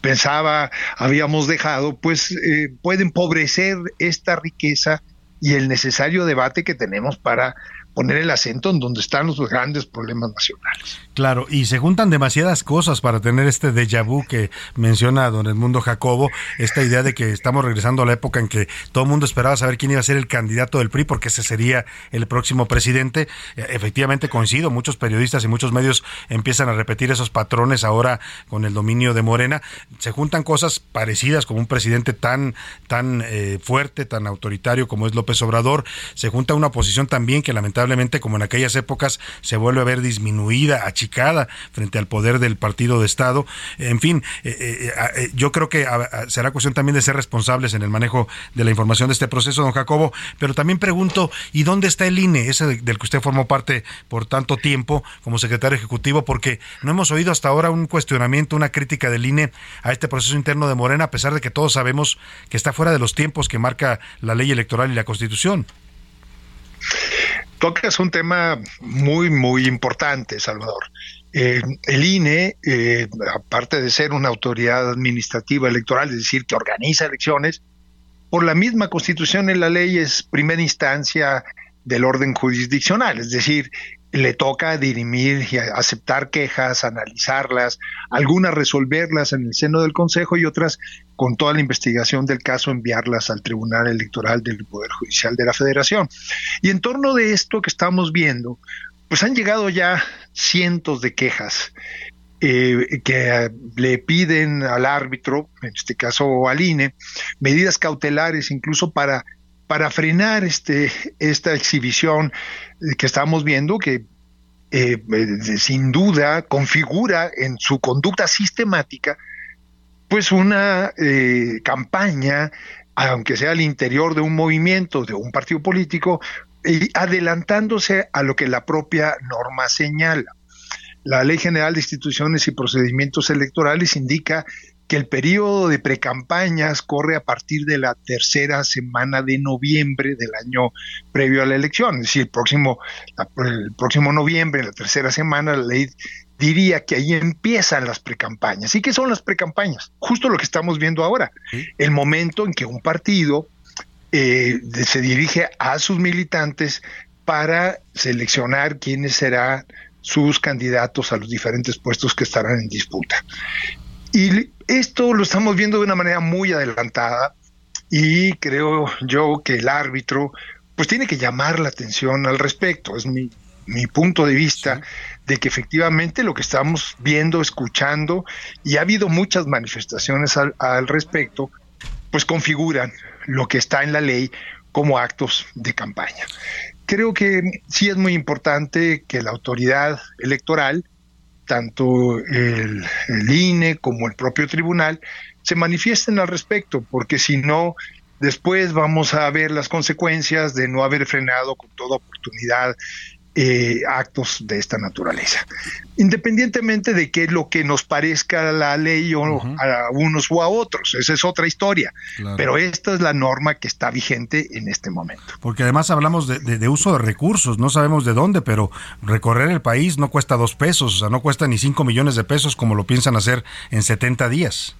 pensaba habíamos dejado, pues eh, puede empobrecer esta riqueza y el necesario debate que tenemos para poner el acento en donde están los grandes problemas nacionales. Claro, y se juntan demasiadas cosas para tener este déjà vu que menciona don Edmundo Jacobo, esta idea de que estamos regresando a la época en que todo el mundo esperaba saber quién iba a ser el candidato del PRI porque ese sería el próximo presidente. E, efectivamente coincido, muchos periodistas y muchos medios empiezan a repetir esos patrones ahora con el dominio de Morena. Se juntan cosas parecidas como un presidente tan tan eh, fuerte, tan autoritario como es López Obrador, se junta una oposición también que lamentablemente como en aquellas épocas se vuelve a ver disminuida, achicada frente al poder del partido de Estado. En fin, eh, eh, eh, yo creo que será cuestión también de ser responsables en el manejo de la información de este proceso, don Jacobo, pero también pregunto, ¿y dónde está el INE, ese del que usted formó parte por tanto tiempo como secretario ejecutivo? Porque no hemos oído hasta ahora un cuestionamiento, una crítica del INE a este proceso interno de Morena, a pesar de que todos sabemos que está fuera de los tiempos que marca la ley electoral y la Constitución tocas un tema muy, muy importante, Salvador. Eh, el INE, eh, aparte de ser una autoridad administrativa electoral, es decir, que organiza elecciones, por la misma constitución en la ley es primera instancia del orden jurisdiccional, es decir, le toca dirimir y aceptar quejas, analizarlas, algunas resolverlas en el seno del Consejo y otras, con toda la investigación del caso, enviarlas al Tribunal Electoral del Poder Judicial de la Federación. Y en torno de esto que estamos viendo, pues han llegado ya cientos de quejas eh, que le piden al árbitro, en este caso al INE, medidas cautelares incluso para para frenar este, esta exhibición que estamos viendo, que eh, sin duda configura en su conducta sistemática, pues una eh, campaña, aunque sea al interior de un movimiento, de un partido político, y adelantándose a lo que la propia norma señala. La Ley General de Instituciones y Procedimientos Electorales indica que el periodo de precampañas corre a partir de la tercera semana de noviembre del año previo a la elección, es decir, el próximo, el próximo noviembre, la tercera semana, la ley diría que ahí empiezan las precampañas. ¿Y qué son las precampañas? Justo lo que estamos viendo ahora, el momento en que un partido eh, se dirige a sus militantes para seleccionar quiénes serán sus candidatos a los diferentes puestos que estarán en disputa. Y esto lo estamos viendo de una manera muy adelantada y creo yo que el árbitro pues tiene que llamar la atención al respecto. Es mi, mi punto de vista de que efectivamente lo que estamos viendo, escuchando, y ha habido muchas manifestaciones al, al respecto, pues configuran lo que está en la ley como actos de campaña. Creo que sí es muy importante que la autoridad electoral, tanto el, el INE como el propio tribunal, se manifiesten al respecto, porque si no, después vamos a ver las consecuencias de no haber frenado con toda oportunidad eh, actos de esta naturaleza. Independientemente de qué es lo que nos parezca la ley o a unos o a otros, esa es otra historia. Pero esta es la norma que está vigente en este momento. Porque además hablamos de, de, uso de recursos, no sabemos de dónde, pero recorrer el país no cuesta dos pesos, o sea, no cuesta ni cinco millones de pesos como lo piensan hacer en 70 días.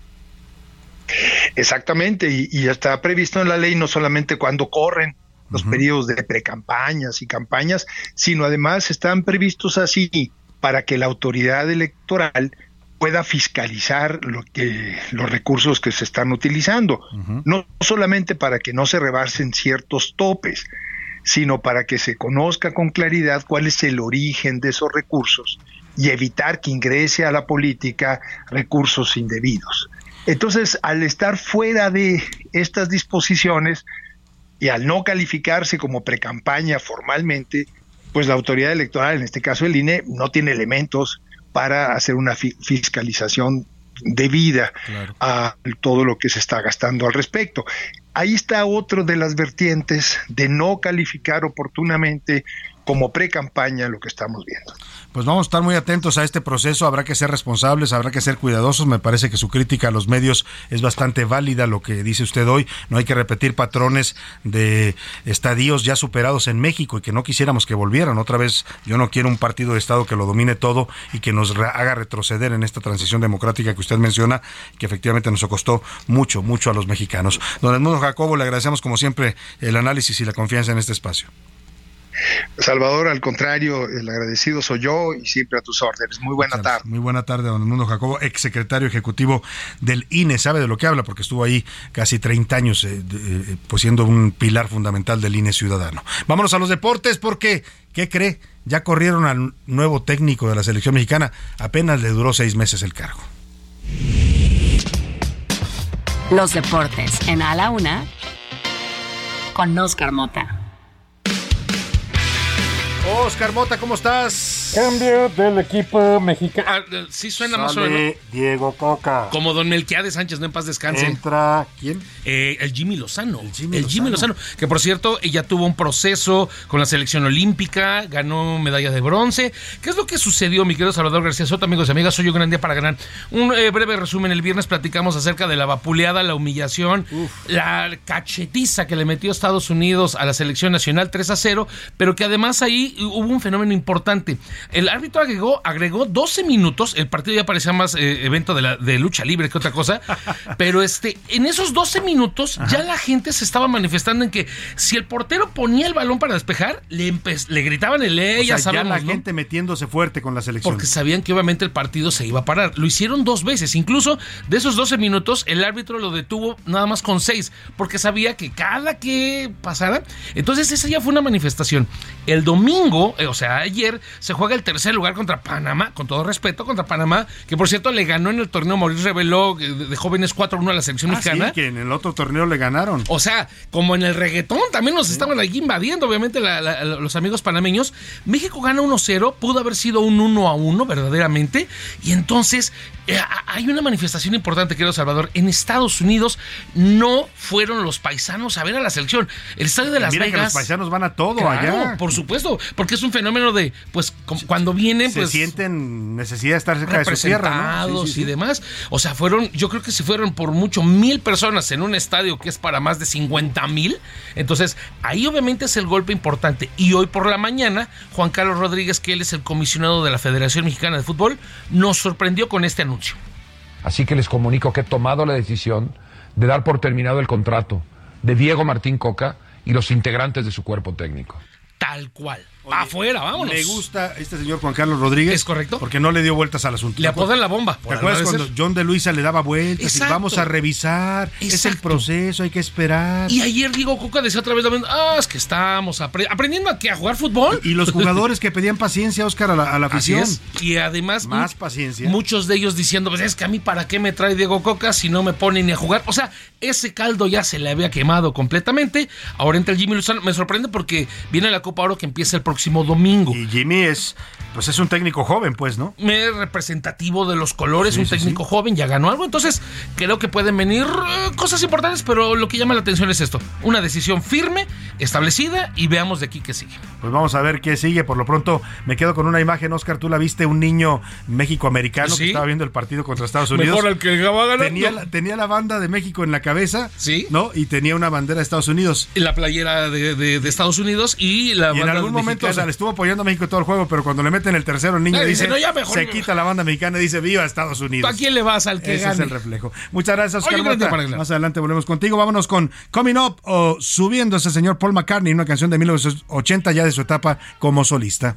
Exactamente, y, y está previsto en la ley no solamente cuando corren, los periodos de precampañas y campañas, sino además están previstos así para que la autoridad electoral pueda fiscalizar lo que los recursos que se están utilizando, no solamente para que no se rebasen ciertos topes, sino para que se conozca con claridad cuál es el origen de esos recursos y evitar que ingrese a la política recursos indebidos. Entonces, al estar fuera de estas disposiciones, y al no calificarse como precampaña formalmente, pues la autoridad electoral, en este caso el INE, no tiene elementos para hacer una fiscalización debida a todo lo que se está gastando al respecto. Ahí está otro de las vertientes de no calificar oportunamente como pre-campaña lo que estamos viendo. Pues vamos a estar muy atentos a este proceso, habrá que ser responsables, habrá que ser cuidadosos. Me parece que su crítica a los medios es bastante válida, lo que dice usted hoy. No hay que repetir patrones de estadios ya superados en México y que no quisiéramos que volvieran. Otra vez, yo no quiero un partido de Estado que lo domine todo y que nos haga retroceder en esta transición democrática que usted menciona, que efectivamente nos costó mucho, mucho a los mexicanos. Don Edmundo Jacobo, le agradecemos como siempre el análisis y la confianza en este espacio. Salvador, al contrario, el agradecido soy yo y siempre a tus órdenes. Muy buena tarde. Muy buena tarde, don Mundo Jacobo, exsecretario ejecutivo del INE. Sabe de lo que habla porque estuvo ahí casi 30 años, eh, eh, pues siendo un pilar fundamental del INE ciudadano. Vámonos a los deportes porque, ¿qué cree? Ya corrieron al nuevo técnico de la selección mexicana. Apenas le duró seis meses el cargo. Los deportes en A la Una con Oscar Mota. Oscar Mota, ¿cómo estás? Cambio del equipo mexicano. Ah, sí suena más o menos. Diego Coca. Como don Melquiades Sánchez, no en paz descanse. Entra, ¿quién? Eh, el Jimmy Lozano. El Jimmy, Lozano. Que por cierto, ella tuvo un proceso con la selección olímpica, ganó medalla de bronce. ¿Qué es lo que sucedió, mi querido Salvador García Soto, amigos y amigas? Soy un gran día para ganar. Un eh, breve resumen. El viernes platicamos acerca de la vapuleada, la humillación, la cachetiza que le metió Estados Unidos a la selección nacional 3 a 0, pero que además ahí hubo un fenómeno importante. El árbitro agregó, agregó 12 minutos, el partido ya parecía más eh, evento de, la, de lucha libre que otra cosa, pero este, en esos 12 minutos ya la gente se estaba manifestando en que si el portero ponía el balón para despejar, le, le gritaban el ley, ya la gente metiéndose fuerte con la selección. Porque sabían que obviamente el partido se iba a parar. Lo hicieron dos veces, incluso de esos 12 minutos el árbitro lo detuvo nada más con 6, porque sabía que cada que pasara, entonces esa ya fue una manifestación. El domingo, eh, o sea, ayer se juega el tercer lugar contra Panamá, con todo respeto, contra Panamá, que por cierto le ganó en el torneo Mauricio reveló de jóvenes 4-1 a la selección ah, mexicana. Sí, que en el otro torneo le ganaron. O sea, como en el reggaetón, también nos estaban ahí invadiendo, obviamente, los amigos panameños. México gana 1-0, pudo haber sido un 1-1, verdaderamente. Y entonces eh, hay una manifestación importante, querido Salvador. En Estados Unidos no fueron los paisanos a ver a la selección. El estadio de Las Mira Vegas. Que los paisanos van a todo allá. Por supuesto, porque es un fenómeno de, pues, cuando vienen, se pues. sienten necesidad de estar cerca de su tierra. ¿no? y demás. O sea, fueron, yo creo que si fueron por mucho mil personas en un estadio que es para más de 50 mil. Entonces, ahí obviamente es el golpe importante. Y hoy por la mañana, Juan Carlos Rodríguez, que él es el comisionado de la Federación Mexicana de Fútbol, nos sorprendió con este anuncio. Así que les comunico que he tomado la decisión de dar por terminado el contrato de Diego Martín Coca y los integrantes de su cuerpo técnico. Tal tal Afuera, vámonos. Me gusta este señor Juan Carlos Rodríguez. Es correcto. Porque no le dio vueltas al asunto. Le apodan la bomba. ¿Te acuerdas cuando John de Luisa le daba vueltas y vamos a revisar? Es el proceso, hay que esperar. Y ayer Diego Coca decía otra vez, ah, es que estamos apre- aprendiendo a, qué, a jugar fútbol. Y los jugadores que pedían paciencia, Oscar, a la, a la Así afición. es. Y además, Más paciencia. Muchos de ellos diciendo, pues es que a mí para qué me trae Diego Coca si no me pone ni a jugar. O sea, ese caldo ya se le había quemado completamente. Ahora entra el Jimmy Lozano. Me sorprende porque viene la Copa Oro que empieza el próximo domingo. Y Jimmy es, pues es un técnico joven, pues, ¿no? Me representativo de los colores, Sí, un sí, técnico joven, ya ganó algo. Entonces, creo que pueden venir eh, cosas importantes, pero lo que llama la atención es esto: una decisión firme, establecida, y veamos de aquí qué sigue. Pues vamos a ver qué sigue. Por lo pronto, me quedo con una imagen, Oscar. Tú la viste, un niño México-americano que estaba viendo el partido contra Estados Unidos. Mejor al que ganando. Tenía la, tenía la banda de México en la cabeza, Sí. ¿no? Y tenía una bandera de Estados Unidos. La playera de, de- de Estados Unidos y la Y en banda algún momento, o sea, le estuvo apoyando a México todo el juego, pero cuando le meten el tercero, el niño Eh, dice, dice, "No, ya mejor se quita la banda mexicana y dice, viva Estados Unidos. ¿Tú a quién le vas al que Ese gane? es el reflejo. Muchas gracias, Oscar Oye. Más adelante volvemos contigo. Vámonos con Coming Up o Subiendo ese señor Paul McCartney, una canción de 1980 ya de su etapa como solista.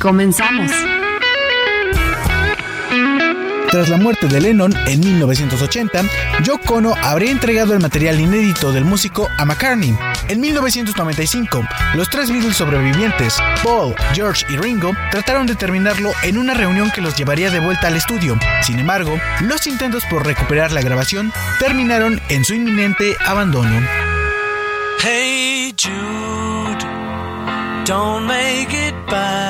Comenzamos. Tras la muerte de Lennon en 1980, Yoko Ono habría entregado el material inédito del músico a McCartney. En 1995, los tres Beatles sobrevivientes, Paul, George y Ringo, trataron de terminarlo en una reunión que los llevaría de vuelta al estudio. Sin embargo, los intentos por recuperar la grabación terminaron en su inminente abandono. Hey Jude, don't make it bad.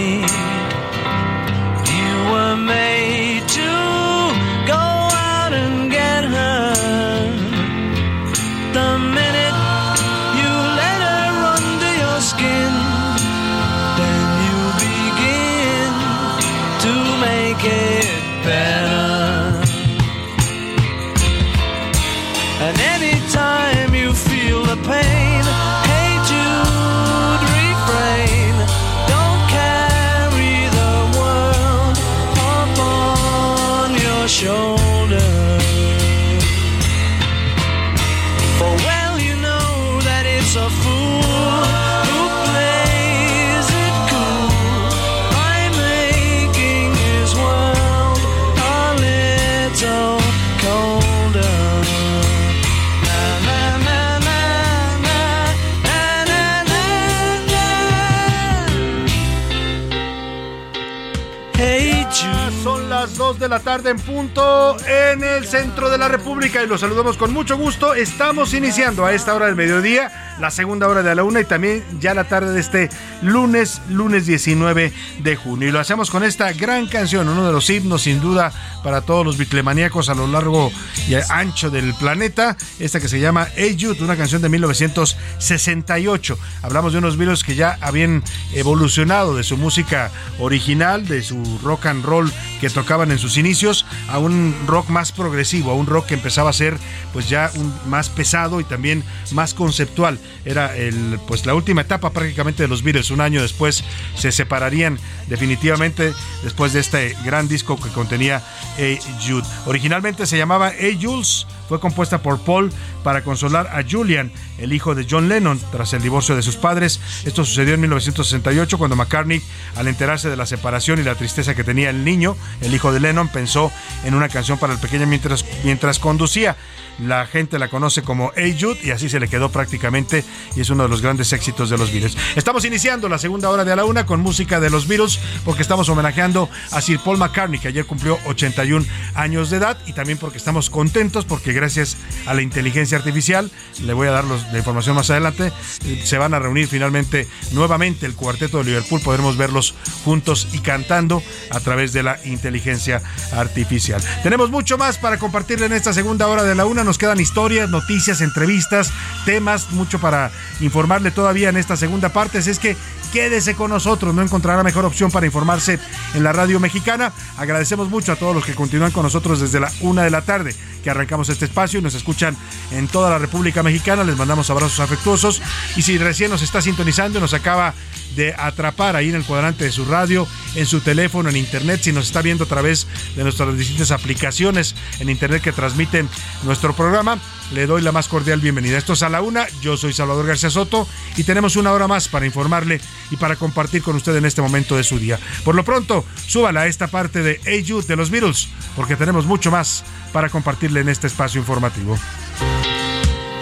La tarde en punto en el centro de la República y los saludamos con mucho gusto. Estamos iniciando a esta hora del mediodía, la segunda hora de la una y también ya la tarde de este lunes, lunes 19 de junio. Y lo hacemos con esta gran canción, uno de los himnos sin duda para todos los bitlemaníacos a lo largo y ancho del planeta. Esta que se llama Hey Jude, una canción de 1968. Hablamos de unos virus que ya habían evolucionado de su música original, de su rock and roll que tocaban en sus inicios, a un rock más progresivo, a un rock que empezaba a ser pues ya un, más pesado y también más conceptual. Era el, pues la última etapa prácticamente de los Beatles. Un año después se separarían definitivamente después de este gran disco que contenía Hey Jude. Originalmente se llamaba Hey Jules, fue compuesta por Paul para consolar a Julian, el hijo de John Lennon, tras el divorcio de sus padres. Esto sucedió en 1968 cuando McCartney, al enterarse de la separación y la tristeza que tenía el niño, el hijo de Lennon, pensó en una canción para el pequeño mientras, mientras conducía. La gente la conoce como Hey Jude y así se le quedó prácticamente y es uno de los grandes éxitos de los Beatles. Estamos iniciando la segunda hora de a la una con música de los Beatles porque estamos homenajeando a Sir Paul McCartney que ayer cumplió 81 años de edad y también porque estamos contentos porque gracias a la inteligencia artificial, le voy a dar los, la información más adelante, eh, se van a reunir finalmente nuevamente el cuarteto de Liverpool, podremos verlos juntos y cantando a través de la inteligencia artificial. Tenemos mucho más para compartirle en esta segunda hora de la una nos quedan historias, noticias, entrevistas, temas, mucho para informarle todavía en esta segunda parte. Así es que quédese con nosotros, no encontrará mejor opción para informarse en la radio mexicana. Agradecemos mucho a todos los que continúan con nosotros desde la una de la tarde que arrancamos este espacio y nos escuchan en toda la República Mexicana. Les mandamos abrazos afectuosos. Y si recién nos está sintonizando y nos acaba de atrapar ahí en el cuadrante de su radio, en su teléfono, en internet, si nos está viendo a través de nuestras distintas aplicaciones en internet que transmiten nuestro programa, le doy la más cordial bienvenida. Esto es a la una, yo soy Salvador García Soto y tenemos una hora más para informarle y para compartir con usted en este momento de su día. Por lo pronto, súbala a esta parte de Hey de los Beatles, porque tenemos mucho más para compartirle en este espacio informativo.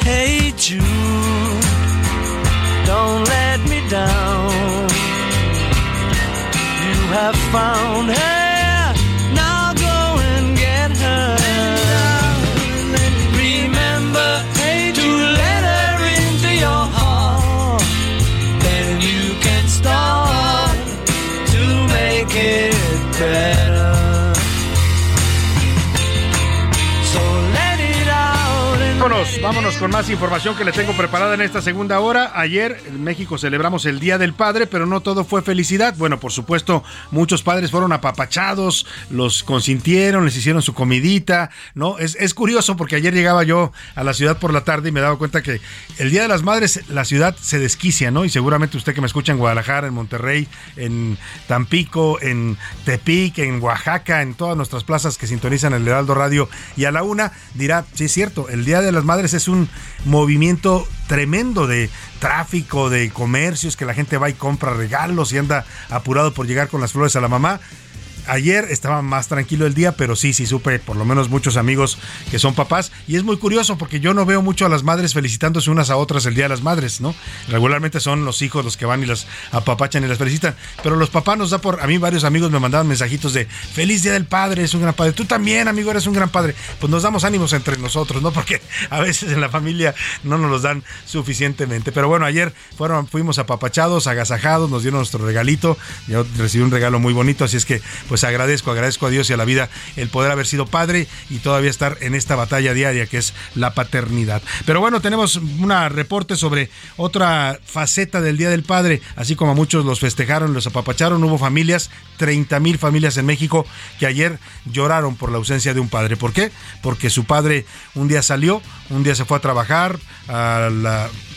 Hey Jude, don't let me down. You have found her, Vámonos, con más información que le tengo preparada en esta segunda hora. Ayer en México celebramos el Día del Padre, pero no todo fue felicidad. Bueno, por supuesto, muchos padres fueron apapachados, los consintieron, les hicieron su comidita, ¿no? Es, es curioso porque ayer llegaba yo a la ciudad por la tarde y me daba cuenta que el Día de las Madres la ciudad se desquicia, ¿no? Y seguramente usted que me escucha en Guadalajara, en Monterrey, en Tampico, en Tepic, en Oaxaca, en todas nuestras plazas que sintonizan el Heraldo Radio y a la una, dirá, sí es cierto, el Día de las Madres es un movimiento tremendo de tráfico, de comercios, que la gente va y compra regalos y anda apurado por llegar con las flores a la mamá. Ayer estaba más tranquilo el día, pero sí, sí supe por lo menos muchos amigos que son papás. Y es muy curioso porque yo no veo mucho a las madres felicitándose unas a otras el Día de las Madres, ¿no? Regularmente son los hijos los que van y las apapachan y las felicitan. Pero los papás nos da por... A mí varios amigos me mandaban mensajitos de Feliz Día del Padre, es un gran padre. Tú también, amigo, eres un gran padre. Pues nos damos ánimos entre nosotros, ¿no? Porque a veces en la familia no nos los dan suficientemente. Pero bueno, ayer fueron, fuimos apapachados, agasajados, nos dieron nuestro regalito. Yo recibí un regalo muy bonito, así es que pues agradezco, agradezco a Dios y a la vida el poder haber sido padre y todavía estar en esta batalla diaria que es la paternidad. Pero bueno, tenemos un reporte sobre otra faceta del Día del Padre, así como muchos los festejaron, los apapacharon, hubo familias, 30 mil familias en México que ayer lloraron por la ausencia de un padre. ¿Por qué? Porque su padre un día salió, un día se fue a trabajar, a,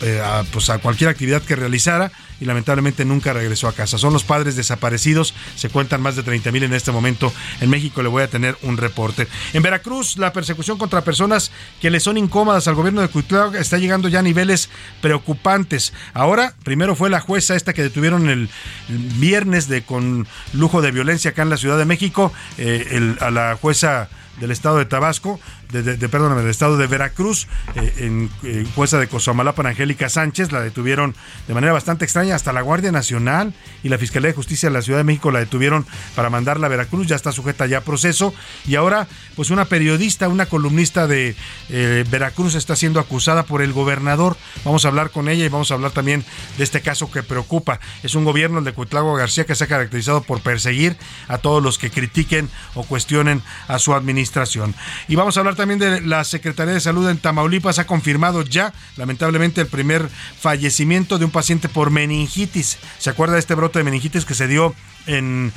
eh, pues a cualquier actividad que realizara y lamentablemente nunca regresó a casa. Son los padres desaparecidos, se cuentan más de 30 mil en este momento. En México le voy a tener un reporte. En Veracruz, la persecución contra personas que le son incómodas al gobierno de Cuitláhuac está llegando ya a niveles preocupantes. Ahora, primero fue la jueza esta que detuvieron el viernes de con lujo de violencia acá en la Ciudad de México, eh, a la jueza del estado de Tabasco, de, de, perdóname, del estado de Veracruz, eh, en eh, jueza de Cosamalapan, Angélica Sánchez, la detuvieron de manera bastante extraña, hasta la Guardia Nacional y la Fiscalía de Justicia de la Ciudad de México la detuvieron para mandarla a Veracruz, ya está sujeta ya a proceso, y ahora, pues una periodista, una columnista de eh, Veracruz está siendo acusada por el gobernador, vamos a hablar con ella y vamos a hablar también de este caso que preocupa, es un gobierno, el de Cuitlago García, que se ha caracterizado por perseguir a todos los que critiquen o cuestionen a su administración. Y vamos a hablar también de la Secretaría de Salud en Tamaulipas, ha confirmado ya, lamentablemente, el primer fallecimiento de un paciente por meningitis. ¿Se acuerda de este brote de meningitis que se dio en,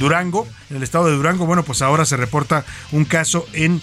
Durango, en el estado de Durango? Bueno, pues ahora se reporta un caso en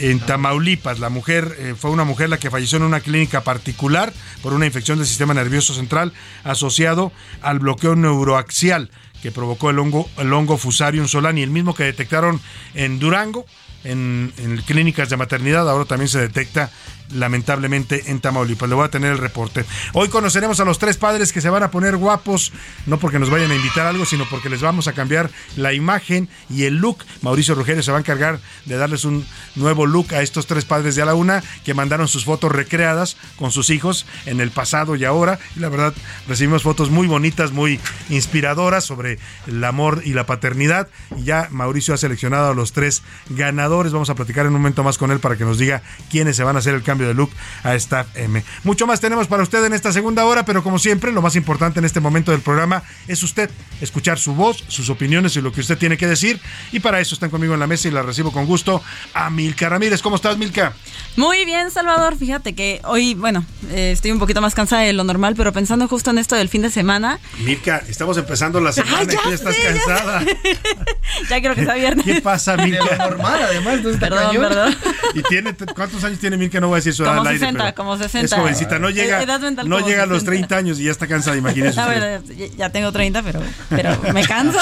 en Tamaulipas. La mujer eh, fue una mujer la que falleció en una clínica particular por una infección del sistema nervioso central asociado al bloqueo neuroaxial que provocó el hongo, el hongo Fusarium solani, el mismo que detectaron en Durango. En, clínicas de maternidad, ahora también se detecta lamentablemente en Tamaulipas. Le voy a tener el reporte. Hoy conoceremos a los tres padres que se van a poner guapos, no porque nos vayan a invitar algo, sino porque les vamos a cambiar la imagen y el look. Mauricio Rogerio se va a encargar de darles un nuevo look a estos tres padres de a la una que mandaron sus fotos recreadas con sus hijos en el pasado y ahora. Y la verdad, recibimos fotos muy bonitas, muy inspiradoras sobre el amor y la paternidad. Y ya Mauricio ha seleccionado a los tres ganadores. Vamos a platicar en un momento más con él para que nos diga quiénes se van a hacer el cambio de look a Staff M. Mucho más tenemos para usted en esta segunda hora, pero como siempre, lo más importante en este momento del programa es usted, escuchar su voz, sus opiniones y lo que usted tiene que decir. Y para eso están conmigo en la mesa y la recibo con gusto a Milka Ramírez. ¿Cómo estás, Milka? Muy bien, Salvador. Fíjate que hoy, bueno, eh, estoy un poquito más cansada de lo normal, pero pensando justo en esto del fin de semana. Milka, estamos empezando la semana Ay, y ya tú ya estás sé, cansada. ya quiero que sea viernes. ¿Qué pasa, Milka? normal, además, no está Perdón, cañón. perdón. ¿Y tiene, cuántos años tiene Milka? No voy a decir su edad Como al aire, 60, pero como 60. Es jovencita, no llega, Edad mental no llega a los 60. 30 años y ya está cansada, imagínese usted. ya- tengo 30, pero, pero me canso.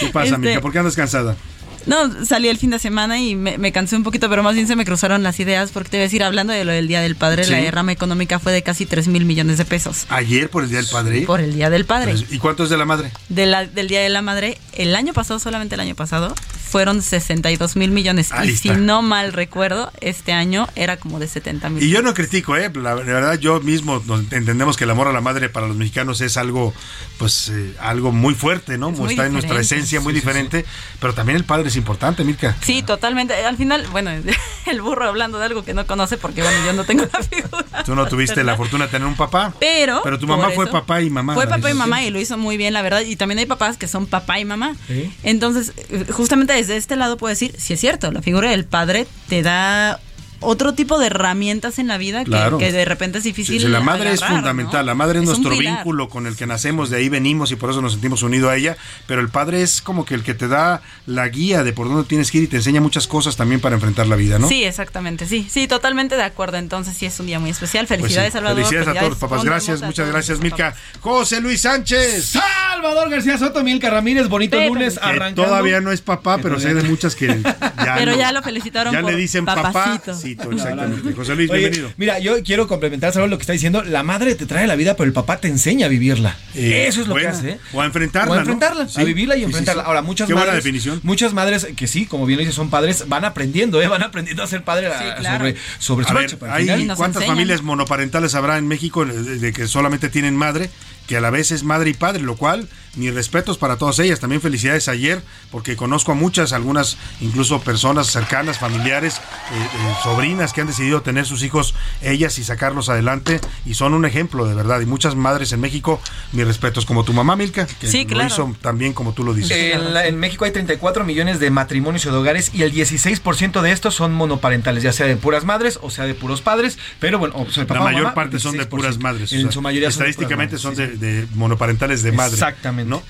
¿Qué pasa, Este- Milka? ¿Por qué andas cansada? No, salí el fin de semana y me, me cansé un poquito, pero más bien se me cruzaron las ideas porque te voy a decir, hablando de lo del Día del Padre, Sí. la derrama económica fue de casi 3 mil millones de pesos. Ayer por el Día del Padre. Por el Día del Padre. ¿Y cuánto es de la madre? De la- del Día de la Madre, el año pasado, solamente el año pasado, fueron 62 mil millones. Ahí y si no mal recuerdo, este año era como de 70 mil. Y yo no critico, ¿eh? La, la verdad, yo mismo entendemos que el amor a la madre para los mexicanos es algo, pues, eh, algo muy fuerte, ¿no? Es muy Está en nuestra esencia, muy Sí, sí, diferente. Pero también el padre es importante, Milka. Sí, totalmente. Al final, bueno, el burro hablando de algo que no conoce, porque bueno, yo no tengo la figura. Tú no tuviste la fortuna de tener un papá. Pero. Pero tu mamá fue papá y mamá. Fue papá y mamá y lo hizo muy bien, la verdad. Y también hay papás que son papá y mamá. Entonces, eh, justamente desde este lado puedo decir, sí es cierto, la figura del padre te da otro tipo de herramientas en la vida que, Claro. que de repente es difícil. Sí, sí, la madre es fundamental, ¿no? la madre es, nuestro vínculo con el que nacemos, de ahí venimos y por eso nos sentimos unidos a ella, pero el padre es como que el que te da la guía de por dónde tienes que ir y te enseña muchas cosas también para enfrentar la vida, ¿no? Sí, exactamente, sí, sí, totalmente de acuerdo. Entonces sí es un día muy especial. Pues sí, Felicidades, Salvador. Felicidades a todos los papás, gracias, muchas gracias, Milka. José Luis Sánchez. Salvador García Soto, Milka Ramírez, bonito Pepe. lunes Que arrancando. todavía no es papá, pero sé de muchas que ya Pero no- ya lo felicitaron Ya por le dicen papacito. Exactamente. José Luis, Oye, bienvenido. Mira, yo quiero complementar Salvador, lo que está diciendo. La madre te trae la vida, pero el papá te enseña a vivirla. Eh, Eso es lo que hace. ¿eh? O a enfrentarla, O a ¿no? enfrentarla, Sí. a vivirla y Sí, enfrentarla. sí. Ahora, muchas Qué buena madres. definición. Muchas madres que sí, como bien lo dice, son padres, van aprendiendo, ¿eh? Van aprendiendo a ser padre a- claro. sobre, sobre su A ver, hay cuántas enseñan. familias monoparentales habrá en México de que solamente tienen madre, que a la vez es madre y padre, lo cual mis respetos para todas ellas. También felicidades ayer, porque conozco a muchas, algunas incluso personas cercanas, familiares, eh, eh, sobrinas que han decidido tener sus hijos ellas y sacarlos adelante y son un ejemplo de verdad. Y muchas madres en México, mis respetos, como tu mamá Milka, que Sí, lo claro. hizo también como tú lo dices. En, la- en México hay 34 millones de matrimonios y de hogares y el 16% de estos son monoparentales, ya sea de puras madres o sea de puros padres, pero bueno, o sea, La papá o mayor mamá, parte son de 16%. puras madres. o En sea, su mayoría estadísticamente son de, de monoparentales de madre. Exactamente. ¿no?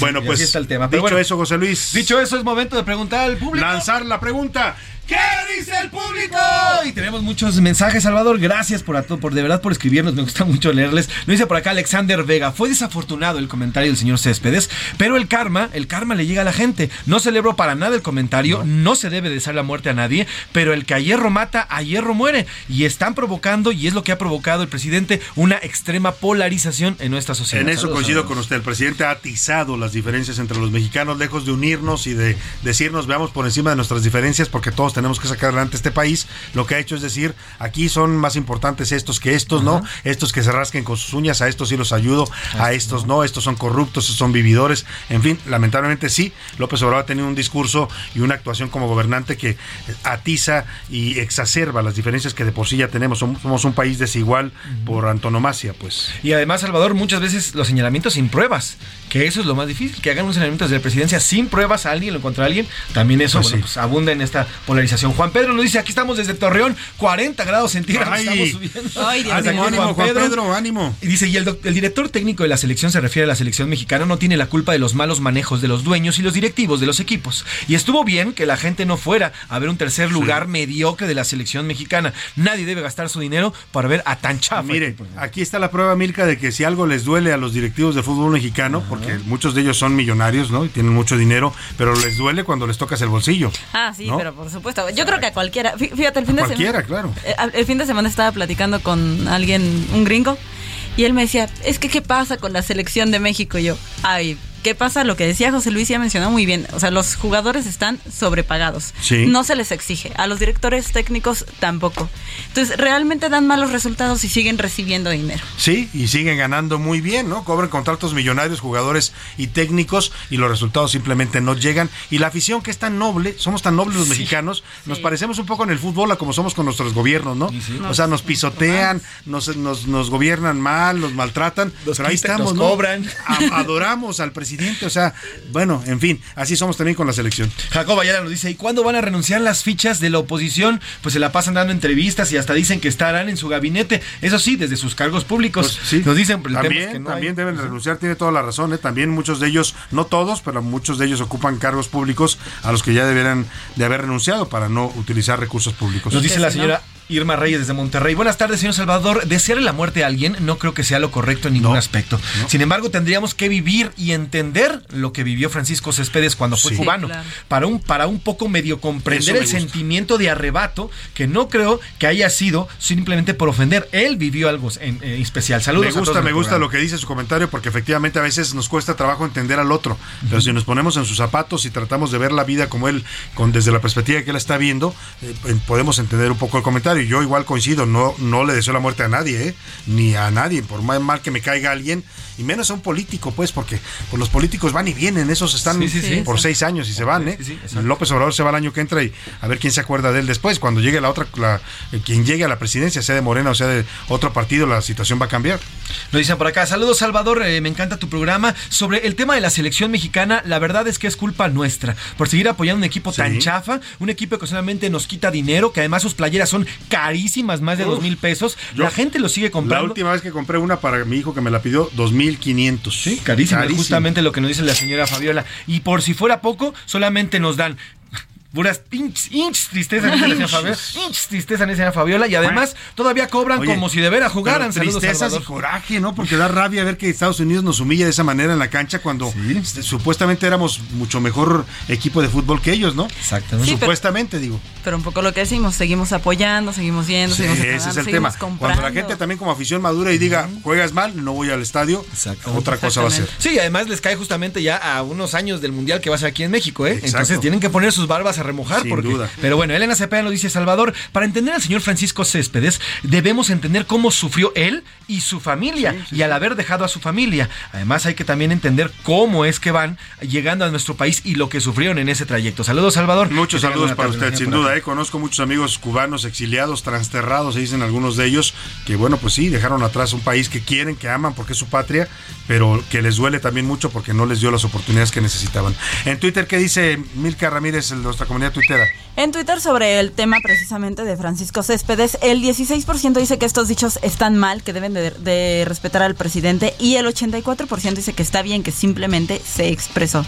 bueno, pues el tema. dicho bueno, eso, José Luis. Dicho eso, es momento de preguntar al público. lanzar la pregunta. ¿Qué dice el público? Y tenemos muchos mensajes, Salvador. Gracias por, a to- por de verdad por escribirnos. Me gusta mucho leerles. Nos dice por acá Alexander Vega. Fue desafortunado el comentario del señor Céspedes, pero el karma, el karma le llega a la gente. No celebro para nada el comentario. No, se debe desear la muerte a nadie, pero el que a hierro mata, a hierro muere. Y están provocando, y es lo que ha provocado el presidente, una extrema polarización en nuestra sociedad. En eso Saludos, coincido con usted. El presidente ha atizado las diferencias entre los mexicanos, lejos de unirnos y de decirnos veamos por encima de nuestras diferencias, porque todos tenemos que sacar adelante este país. Lo que ha hecho es decir, aquí son más importantes estos que estos, ¿no? Estos que se rasquen con sus uñas, a estos sí los ayudo, a estos no, estos son corruptos, estos son vividores. En fin, lamentablemente sí, López Obrador ha tenido un discurso y una actuación como gobernante que atiza y exacerba las diferencias que de por sí ya tenemos. Somos, somos un país desigual por antonomasia, pues. Y además, Salvador, muchas veces los señalamientos sin pruebas, que eso es lo más difícil, que hagan un señalamiento desde la presidencia sin pruebas a alguien o contra alguien, también eso Pues bueno, sí. pues, abunda en esta polarización. Juan Pedro nos dice, aquí estamos desde Torreón, 40 grados centígrados Ay. estamos subiendo. Ay, Dios Hasta Ánimo, aquí ánimo, Juan Pedro, ánimo. y dice, y el, el director técnico de la selección se refiere a la selección mexicana, no tiene la culpa de los malos manejos de los dueños y los directivos de los equipos. Y estuvo bien que la gente no fuera a ver un tercer lugar mediocre de la selección mexicana. Nadie debe gastar su dinero para ver a tan chafa. Mire, aquí está la prueba, Milka, de que si algo les duele a los directivos del fútbol mexicano, porque muchos de ellos son millonarios, ¿no? Y tienen mucho dinero, pero les duele cuando les tocas el bolsillo. Ah, sí, ¿No? pero por supuesto. Yo creo que a cualquiera. Fí- Fíjate, el fin de Cualquiera, semana. claro. Eh, El fin de semana estaba platicando con alguien, un gringo, y él me decía, es que ¿qué pasa con la selección de México? Y yo, ay, ¿qué pasa? Lo que decía José Luis ya mencionó muy bien. O sea, los jugadores están sobrepagados. Sí. No se les exige. A los directores técnicos tampoco. Entonces, realmente dan malos resultados y siguen recibiendo dinero. Sí, y siguen ganando muy bien, ¿no? Cobran contratos millonarios, jugadores y técnicos, y los resultados simplemente no llegan. Y la afición que es tan noble, somos tan nobles los mexicanos, nos parecemos un poco en el fútbol a como somos con nuestros gobiernos, ¿no? O sea, nos pisotean, nos, nos, nos gobiernan mal, nos maltratan, pero ahí estamos, nos ¿no? cobran. A- adoramos al presidente, o sea, bueno, en fin, así somos también con la selección. Jacob Ayala nos dice, ¿y cuándo van a renunciar las fichas de la oposición? Pues se la pasan dando entrevistas y hasta dicen que estarán en su gabinete. Eso sí, desde sus cargos públicos. Pues sí. Nos dicen, pero el tema es también, que no también hay. deben renunciar, tiene toda la razón. ¿eh? También muchos de ellos, no todos, pero muchos de ellos ocupan cargos públicos a los que ya deberán de haber renunciado para no utilizar recursos públicos. Nos dice la señora Irma Reyes desde Monterrey. Buenas tardes, señor Salvador. Desearle la muerte a alguien no creo que sea lo correcto en ningún aspecto. Sin embargo, tendríamos que vivir y entender lo que vivió Francisco Céspedes cuando fue Sí. cubano. Claro. Para un para un poco medio comprender me el gusta. sentimiento de arrebato que no creo que haya sido simplemente por ofender. Él vivió algo en, en especial. Saludos. me a todos gusta, del me gusta programa. lo que dice su comentario porque efectivamente a veces nos cuesta trabajo entender al otro, pero si nos ponemos en sus zapatos y tratamos de ver la vida como él, con desde la perspectiva que él está viendo, eh, eh, podemos entender un poco el comentario. Yo igual coincido, no, no le deseo la muerte a nadie, ¿eh? ni a nadie, por más mal que me caiga alguien, y menos a un político, pues, porque pues, los políticos van y vienen, esos están Sí, sí, sí. por seis años y se van, ¿eh? López Obrador se va el año que entra y a ver quién se acuerda de él después. Cuando llegue la otra, la- eh, quien llegue a la presidencia, sea de Morena o sea de otro partido, la situación va a cambiar. Nos dicen por acá, saludos Salvador, eh, me encanta tu programa. Sobre el tema de la selección mexicana, la verdad es que es culpa nuestra por seguir apoyando un equipo tan chafa, un equipo que solamente nos quita dinero, que además sus playeras son carísimas, más de dos mil pesos. Yo- la gente lo sigue La comprando. última vez que compré una para mi hijo que me la pidió, 2.500. Sí, Carísimo, justamente lo que nos dice la señora Fabiola. Y por si fuera poco, solamente nos dan puras inch, inch tristeza, dice la señora Fabiola. Inch tristeza, señora Fabiola. Y además, todavía cobran Oye, como si de veras jugaran. tristezas y coraje, ¿no? Porque da rabia ver que Estados Unidos nos humilla de esa manera en la cancha cuando este, supuestamente éramos mucho mejor equipo de fútbol que ellos, ¿no? Exactamente. Sí, pero- supuestamente, digo. Pero un poco lo que decimos, seguimos apoyando, seguimos yendo, Sí, seguimos ese es el seguimos tema. comprando. Cuando la gente también como afición madura y diga, juegas mal, no voy al estadio, otra cosa va a ser. Sí, además les cae justamente ya a unos años del Mundial que va a ser aquí en México, ¿eh? Exacto. Entonces tienen que poner sus barbas a remojar. Sin porque, duda. Pero bueno, Elena Cepeda nos dice, Salvador, para entender al señor Francisco Céspedes, debemos entender cómo sufrió él y su familia, y al haber dejado a su familia. Además hay que también entender cómo es que van llegando a nuestro país y lo que sufrieron en ese trayecto. Saludos, Salvador. Muchos saludos para usted, sin duda. ¿eh? Conozco muchos amigos cubanos exiliados, transterrados, se dicen algunos de ellos, que bueno, pues sí, dejaron atrás un país que quieren, que aman porque es su patria, pero que les duele también mucho porque no les dio las oportunidades que necesitaban. En Twitter, ¿qué dice Milka Ramírez, el nuestra comunidad tuitera? En Twitter sobre el tema precisamente de Francisco Céspedes, el 16% dice que estos dichos están mal, que deben de, de respetar al presidente y el 84% dice que está bien, que simplemente se expresó.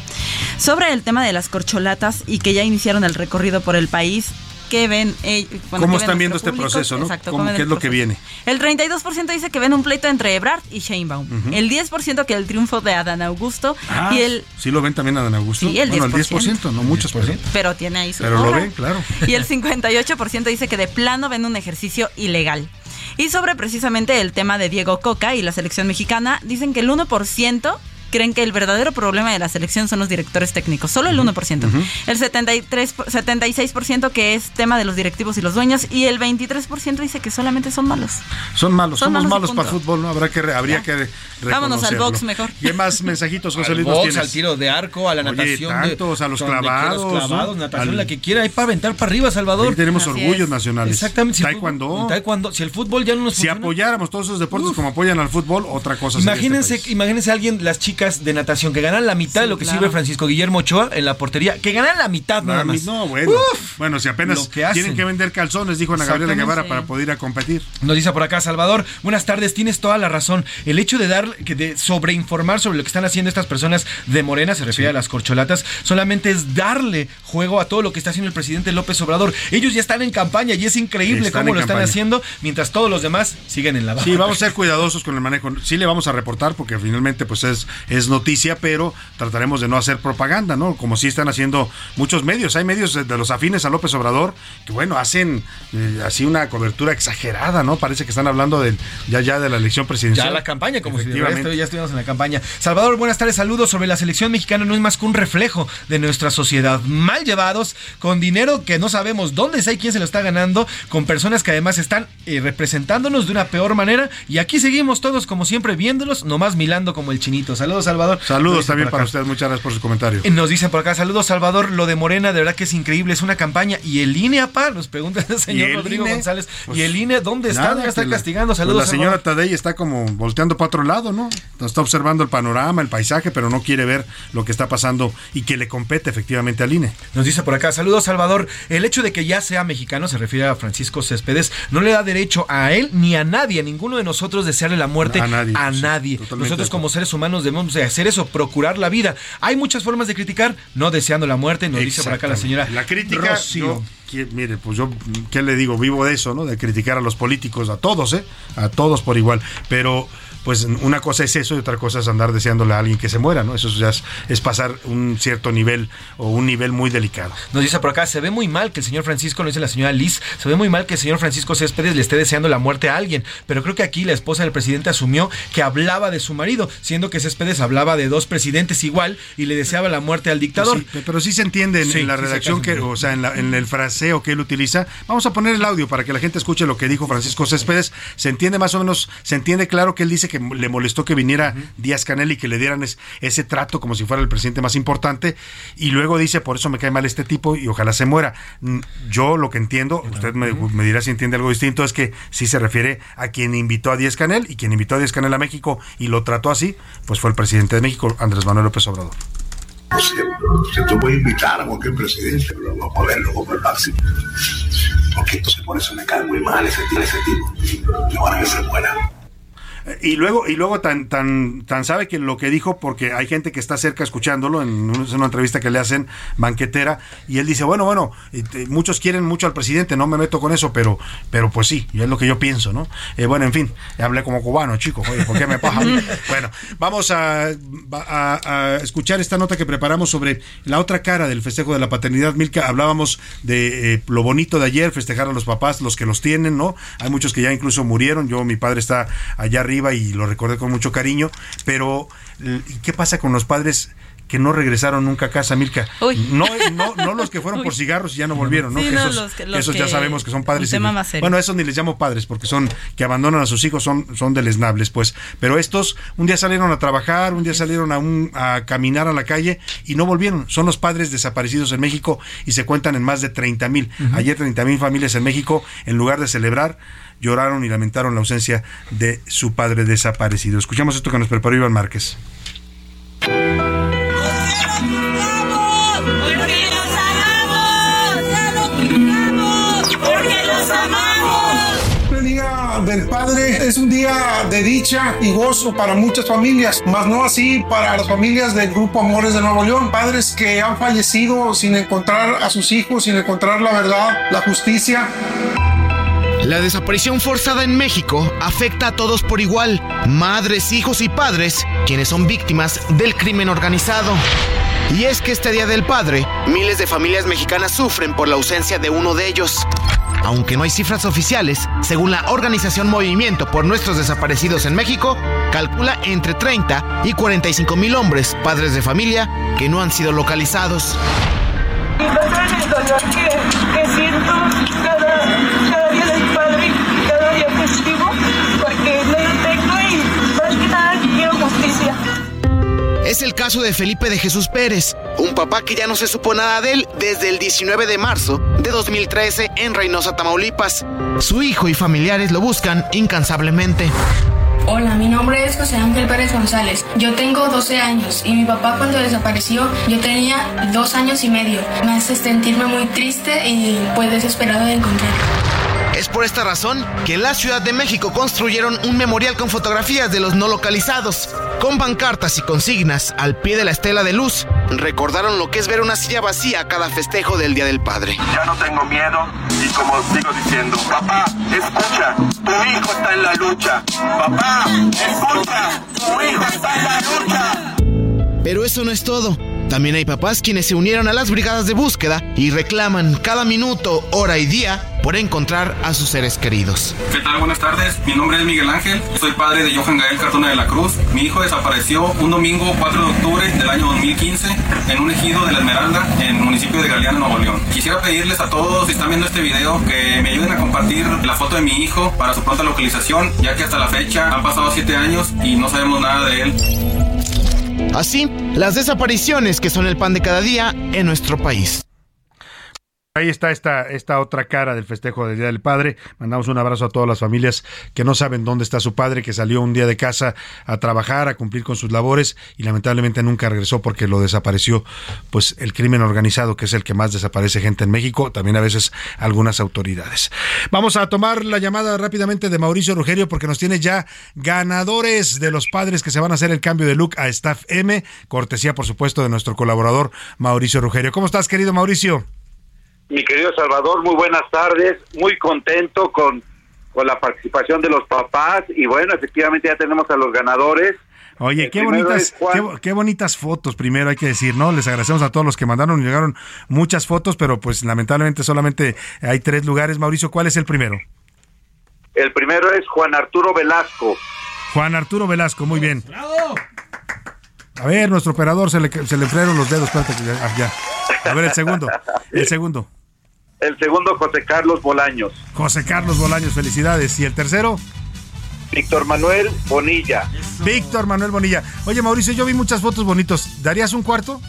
Sobre el tema de las corcholatas y que ya iniciaron el recorrido por el país, ¿qué ven? eh, bueno, ¿Cómo ¿qué ven están viendo este público? proceso, no? Exacto, ¿Cómo, ¿Qué es lo que viene? El 32% dice que ven un pleito entre Ebrard y Sheinbaum. Ujú. El 10% que el triunfo de Adán Augusto Ah, y el ¿Sí lo ven también a Dan Augusto? Sí, el bueno, el 10%. 10%, no muchos, pero, pero tiene ahí su pero lo ven, claro. Y el 58% dice que de plano ven un ejercicio ilegal. Y sobre precisamente el tema de Diego Coca y la selección mexicana, dicen que el 1% creen que el verdadero problema de la selección son los directores técnicos, solo el 1%. El 73, 76% que es tema de los directivos y los dueños y el 23% dice que solamente son malos. Son malos, Son somos malos malos para fútbol, ¿no? Habrá que, re- habría Ya. que Vámonos al box mejor. ¿Qué más mensajitos, José Al Luis, box, tienes? al tiro de arco, a la Oye, natación. de- tantos, a los clavados, los clavados, ¿no? natación, Al- la que quiera, hay para aventar para arriba, Salvador. Ahí tenemos orgullos nacionales. Exactamente. Si Taekwondo. fútbol- taekwondo. Si el fútbol ya no nos Si funciona, apoyáramos todos esos deportes como apoyan al fútbol, otra cosa sería este Imagínense, imagínense a alguien, las chicas de natación, que ganan la mitad de lo que claro. sirve Francisco Guillermo Ochoa en la portería, que ganan la mitad nada más. No, bueno. bueno, si apenas que tienen que vender calzones, dijo Ana Gabriela. Guevara, para poder ir a competir. Nos dice por acá Salvador, buenas tardes, tienes toda la razón. El hecho de dar, que de sobreinformar sobre lo que están haciendo estas personas de Morena, se refiere a las corcholatas, solamente es darle juego a todo lo que está haciendo el presidente López Obrador. Ellos ya están en campaña y es increíble Están cómo lo están haciendo, mientras todos los demás siguen en la baja. Sí, vamos a ser cuidadosos con el manejo. Sí le vamos a reportar porque finalmente pues es, es noticia, pero trataremos de no hacer propaganda, ¿no? Como sí están haciendo muchos medios. Hay medios de los afines a López Obrador que, bueno, hacen eh, así una cobertura exagerada, ¿no? Parece que están hablando del, ya ya de la elección presidencial. Ya la campaña, como si de ya estuvimos en la campaña. Salvador, buenas tardes, saludos sobre la selección mexicana, no es más que un reflejo de nuestra sociedad. Mal llevados, con dinero que no sabemos dónde está y quién se lo está ganando, con personas que además están eh, representándonos de una peor manera. Y aquí seguimos todos, como siempre, viéndolos, nomás milando como el chinito. Saludos, Salvador. Nos Saludos también para acá. usted. Muchas gracias por su comentario. Eh, Nos dicen por acá, saludos Salvador, lo de Morena de verdad que es increíble, es una campaña. ¿Y el INE, apá? Nos pregunta el señor Rodrigo INE? González. Pues, ¿Y el INE dónde está? Nada, ¿Dónde está castigando? pues Saludos. la señora Salvador. Tadei está como volteando para otro lado, ¿no? Está observando el panorama, el paisaje, pero no quiere ver lo que está pasando y que le compete efectivamente al INE. Nos dice por acá, saludos Salvador. El hecho de que ya sea mexicano, se refiere a Francisco Céspedes, no le da derecho a él ni a nadie, a ninguno de nosotros desearle la muerte A nadie, a nadie. Nosotros como seres humanos debemos de hacer eso, procurar la vida. Hay muchas formas de criticar, no deseando la muerte, nos dice por acá la señora. La crítica, Rocío. yo, mire, pues yo, ¿qué le digo? Vivo de eso, ¿no? De criticar a los políticos, a todos, ¿eh? A todos por igual. Pero, pues una cosa es eso y otra cosa es andar deseándole a alguien que se muera, ¿no? Eso ya es, es pasar un cierto nivel o un nivel muy delicado. Nos dice por acá, se ve muy mal que el señor Francisco, lo dice la señora Liz, se ve muy mal que el señor Francisco Céspedes le esté deseando la muerte a alguien, pero creo que aquí la esposa del presidente asumió que hablaba de su marido, siendo que Céspedes hablaba de dos presidentes igual y le deseaba la muerte al dictador. Pues sí, pero sí se entiende en, Sí, en la sí se redacción, que, o sea, en, la- en el fraseo que él utiliza. Vamos a poner el audio para que la gente escuche lo que dijo Francisco Céspedes. Se entiende más o menos, se entiende claro que él dice que le molestó que viniera Díaz Canel y que le dieran es- ese trato como si fuera el presidente más importante. Y luego dice, por eso me cae mal este tipo y ojalá se muera. Mm, Yo lo que entiendo, usted me, me dirá si entiende algo distinto, es que sí se refiere a quien invitó a Díaz Canel y quien invitó a Díaz Canel a México y lo trató así, pues fue el presidente de México, Andrés Manuel López Obrador. Si, si tú puedes invitar a cualquier presidente, pero no a verlo como el máximo. Porque entonces por eso me cae muy mal ese, ese tipo. Y ahora que se muera. Y luego, y luego tan, tan, tan sabe que lo que dijo, porque hay gente que está cerca escuchándolo en un- en una entrevista que le hacen banquetera, y él dice, bueno, bueno, muchos quieren mucho al presidente, no me meto con eso, pero, pero pues sí, es lo que yo pienso, ¿no? Eh, bueno, en fin, hablé como cubano, chicos, oye, ¿por qué me pasa? a mí? bueno, vamos a, a- a escuchar esta nota que preparamos sobre la otra cara del festejo de la paternidad. Milka, hablábamos de eh, lo bonito de ayer, festejar a los papás, los que los tienen, ¿no? Hay muchos que ya incluso murieron, yo, mi padre está allá arriba y lo recordé con mucho cariño, pero ¿qué pasa con los padres? Que no regresaron nunca a casa, Milka. No, no, no los que fueron por cigarros y ya no volvieron, ¿no? Sí, Que no, esos, los que- que los esos ya sabemos que son padres. y- bueno, esos ni les llamo padres porque son que abandonan a sus hijos, son, son deleznables, pues. Pero estos un día salieron a trabajar, un día salieron a, un, a caminar a la calle y no volvieron. Son los padres desaparecidos en México y se cuentan en más de 30 mil. Ayer 30 mil familias en México, en lugar de celebrar, lloraron y lamentaron la ausencia de su padre desaparecido. Escuchamos esto que nos preparó Iván Márquez. Del Padre es un día de dicha y gozo para muchas familias, mas no así para las familias del Grupo Amores de Nuevo León. Padres que han fallecido sin encontrar a sus hijos, sin encontrar la verdad, la justicia. La desaparición forzada en México afecta a todos por igual, madres, hijos y padres, quienes son víctimas del crimen organizado. Y es que este Día del Padre, miles de familias mexicanas sufren por la ausencia de uno de ellos. Aunque no hay cifras oficiales, según la organización Movimiento por Nuestros Desaparecidos en México, calcula entre 30 y 45 mil hombres, padres de familia, que no han sido localizados. Es el caso de Felipe de Jesús Pérez, un papá que ya no se supo nada de él desde el 19 de marzo de 2013 en Reynosa, Tamaulipas. Su hijo y familiares lo buscan incansablemente. Hola, mi nombre es José Ángel Pérez González. Yo tengo 12 años y mi papá cuando desapareció yo tenía dos años y medio. Me hace sentirme muy triste y pues desesperado de encontrarlo. Es por esta razón que en la Ciudad de México construyeron un memorial con fotografías de los no localizados, con pancartas y consignas al pie de la estela de luz. Recordaron lo que es ver una silla vacía a cada festejo del Día del Padre. Ya no tengo miedo y como sigo diciendo, papá, escucha, tu hijo está en la lucha. Papá, escucha, tu hijo está en la lucha. Pero eso no es todo. También hay papás quienes se unieron a las brigadas de búsqueda y reclaman cada minuto, hora y día por encontrar a sus seres queridos. ¿Qué tal? Buenas tardes. Mi nombre es Miguel Ángel. Soy padre de Johan Gael Cartona de la Cruz. Mi hijo desapareció un domingo 4 de octubre del año 2015 en un ejido de La Esmeralda, en el municipio de Galeana, Nuevo León. Quisiera pedirles a todos, si están viendo este video, que me ayuden a compartir la foto de mi hijo para su pronta localización, ya que hasta la fecha han pasado 7 años y no sabemos nada de él. Así, las desapariciones que son el pan de cada día en nuestro país. Ahí está esta, esta otra cara del festejo del Día del Padre. Mandamos un abrazo a todas las familias que no saben dónde está su padre, que salió un día de casa a trabajar, a cumplir con sus labores y lamentablemente nunca regresó porque lo desapareció pues el crimen organizado, que es el que más desaparece gente en México, también a veces algunas autoridades. Vamos a tomar la llamada rápidamente de Mauricio Rugerio porque nos tiene ya ganadores de los padres que se van a hacer el cambio de look a Staff M, cortesía por supuesto de nuestro colaborador Mauricio Rugerio. ¿Cómo estás, querido Mauricio? Mi querido Salvador, muy buenas tardes, muy contento con, con la participación de los papás y bueno, efectivamente ya tenemos a los ganadores. Oye, El qué bonitas, qué, qué bonitas fotos, primero hay que decir, ¿no? Les agradecemos a todos los que mandaron, llegaron muchas fotos, pero pues lamentablemente solamente hay tres lugares. Mauricio, ¿cuál es el primero? El primero es Juan Arturo Velasco. Juan Arturo Velasco, muy bien. A ver, nuestro operador se le, se le frenaron los dedos, espérate que ya- ya. A ver, el segundo, el segundo. El segundo, José Carlos Bolaños. José Carlos Bolaños, felicidades. ¿Y el tercero? Víctor Manuel Bonilla. Víctor Manuel Bonilla. Oye, Mauricio, yo vi muchas fotos bonitos. ¿Darías un cuarto?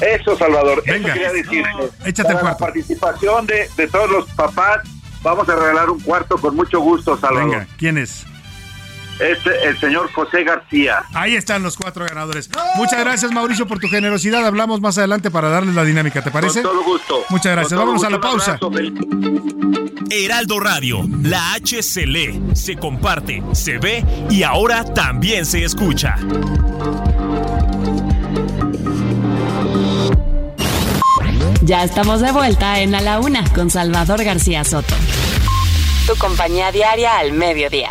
Eso, Salvador. Venga. Eso quería decirte. Échate el Para la cuarto. participación de, de todos los papás, vamos a regalar un cuarto con mucho gusto, Salvador. Venga, ¿quién es? Es el señor José García. Ahí están los cuatro ganadores. Muchas gracias, Mauricio, por tu generosidad. Hablamos más adelante para darles la dinámica, ¿te parece? Con todo gusto. Muchas gracias. Vámonos a la pausa. abrazo. Heraldo Radio, la H se lee, se comparte, se ve y ahora también se escucha. Ya estamos de vuelta en A la Una con Salvador García Soto. Tu compañía diaria al mediodía.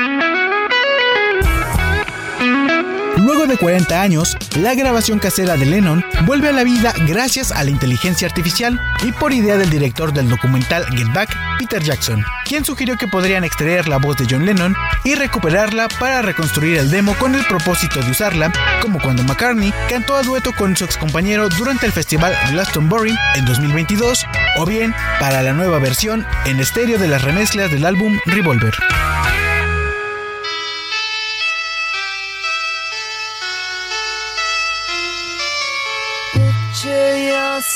De 40 años, la grabación casera de Lennon vuelve a la vida gracias a la inteligencia artificial y por idea del director del documental Get Back, Peter Jackson, quien sugirió que podrían extraer la voz de John Lennon y recuperarla para reconstruir el demo con el propósito de usarla, como cuando McCartney cantó a dueto con su excompañero durante el festival Glastonbury en 2022, o bien para la nueva versión en estéreo de las remezclas del álbum Revolver.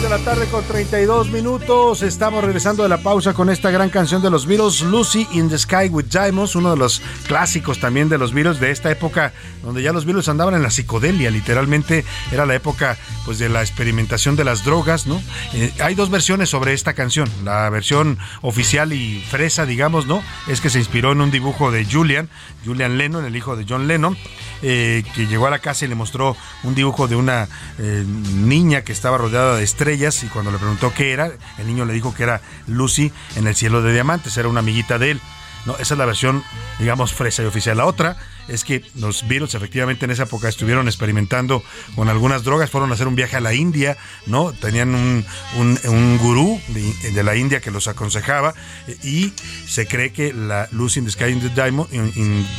De la tarde con 32 minutos. Estamos regresando de la pausa con esta gran canción de los Beatles, Lucy in the Sky with Diamonds, uno de los clásicos también de los Beatles de esta época, donde ya los Beatles andaban en la psicodelia, literalmente era la época pues de la experimentación de las drogas, ¿no? Eh, hay dos versiones sobre esta canción, la versión oficial y fresa, digamos, ¿no? Es que se inspiró en un dibujo de Julian, Julian Lennon, el hijo de John Lennon, eh, que llegó a la casa y le mostró un dibujo de una eh, niña que estaba rodeada de estrellas y cuando le preguntó qué era, el niño le dijo que era Lucy en el cielo de diamantes, era una amiguita de él. No, esa es la versión, digamos, fresa y oficial. La otra es que los Beatles efectivamente en esa época estuvieron experimentando con algunas drogas, fueron a hacer un viaje a la India, ¿no? Tenían un, un, gurú de, la India que los aconsejaba y se cree que la Lucy in the Sky in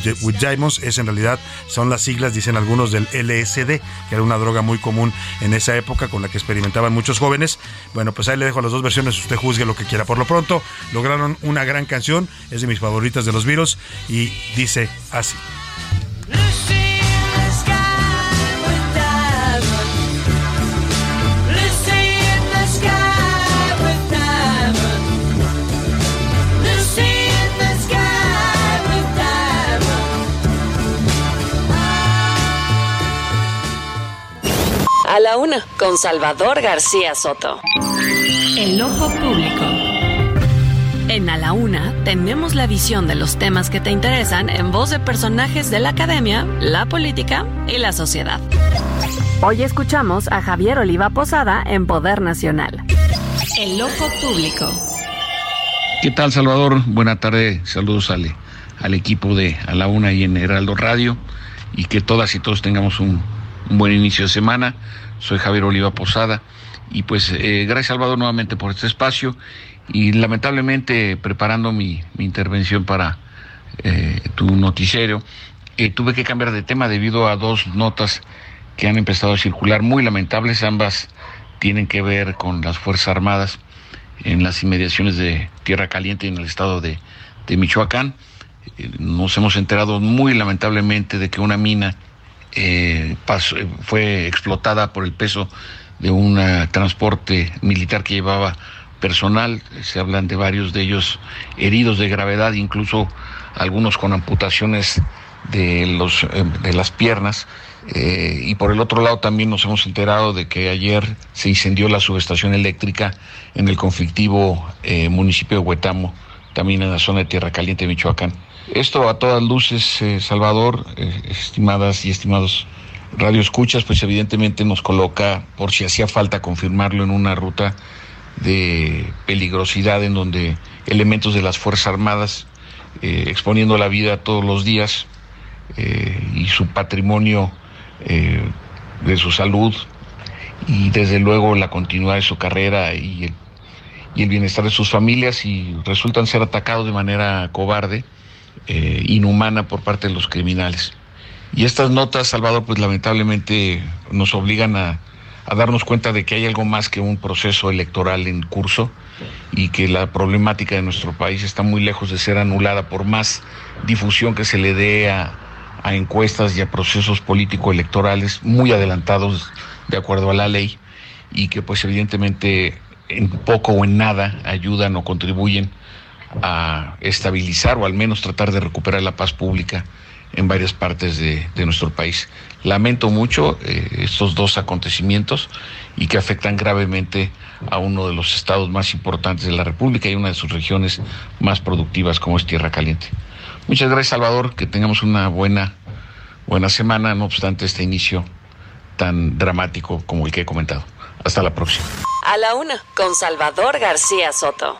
the- with Diamonds es en realidad, son las siglas, dicen algunos, del LSD, que era una droga muy común en esa época con la que experimentaban muchos jóvenes. Bueno, pues ahí le dejo las dos versiones, usted juzgue lo que quiera. Por lo pronto, lograron una gran canción, es de mis favoritas de los Beatles y dice así. La una, con Salvador García Soto. El ojo público. En A la Una tenemos la visión de los temas que te interesan en voz de personajes de la academia, la política y la sociedad. Hoy escuchamos a Javier Oliva Posada en Poder Nacional. El ojo público. ¿Qué tal, Salvador? Buena tarde. Saludos al, al equipo de A la Una y en Heraldo Radio. Y que todas y todos tengamos un, un buen inicio de semana. Soy Javier Oliva Posada. Y pues, eh, gracias, Salvador, nuevamente por este espacio. Y lamentablemente, preparando mi, mi intervención para eh, tu noticiero, eh, tuve que cambiar de tema debido a dos notas que han empezado a circular muy lamentables. Ambas tienen que ver con las Fuerzas Armadas en las inmediaciones de Tierra Caliente en el estado de, de Michoacán. Nos hemos enterado muy lamentablemente de que una mina eh, eh, fue explotada por el peso de un eh, transporte militar que llevaba personal. Se hablan de varios de ellos heridos de gravedad, incluso algunos con amputaciones de, los, eh, de las piernas. Y por el otro lado también nos hemos enterado de que ayer se incendió la subestación eléctrica en el conflictivo municipio de Huetamo, también en la zona de Tierra Caliente, Michoacán. Esto a todas luces, eh, Salvador, eh, estimadas y estimados radioescuchas, pues evidentemente nos coloca, por si hacía falta confirmarlo, en una ruta de peligrosidad en donde elementos de las Fuerzas Armadas, eh, exponiendo la vida todos los días y su patrimonio de su salud y desde luego la continuidad de su carrera y el bienestar de sus familias y resultan ser atacados de manera cobarde, eh, inhumana por parte de los criminales. Y estas notas, Salvador, pues lamentablemente nos obligan a, darnos cuenta de que hay algo más que un proceso electoral en curso y que la problemática de nuestro país está muy lejos de ser anulada por más difusión que se le dé a, a encuestas y a procesos político-electorales muy adelantados de acuerdo a la ley y que pues evidentemente en poco o en nada ayudan o contribuyen a estabilizar o al menos tratar de recuperar la paz pública en varias partes de, nuestro país. Lamento mucho eh, estos dos acontecimientos y que afectan gravemente a uno de los estados más importantes de la República y una de sus regiones más productivas como es Tierra Caliente. Muchas gracias Salvador, que tengamos una buena, buena semana, no obstante este inicio tan dramático como el que he comentado. Hasta la próxima. A la una, con Salvador García Soto.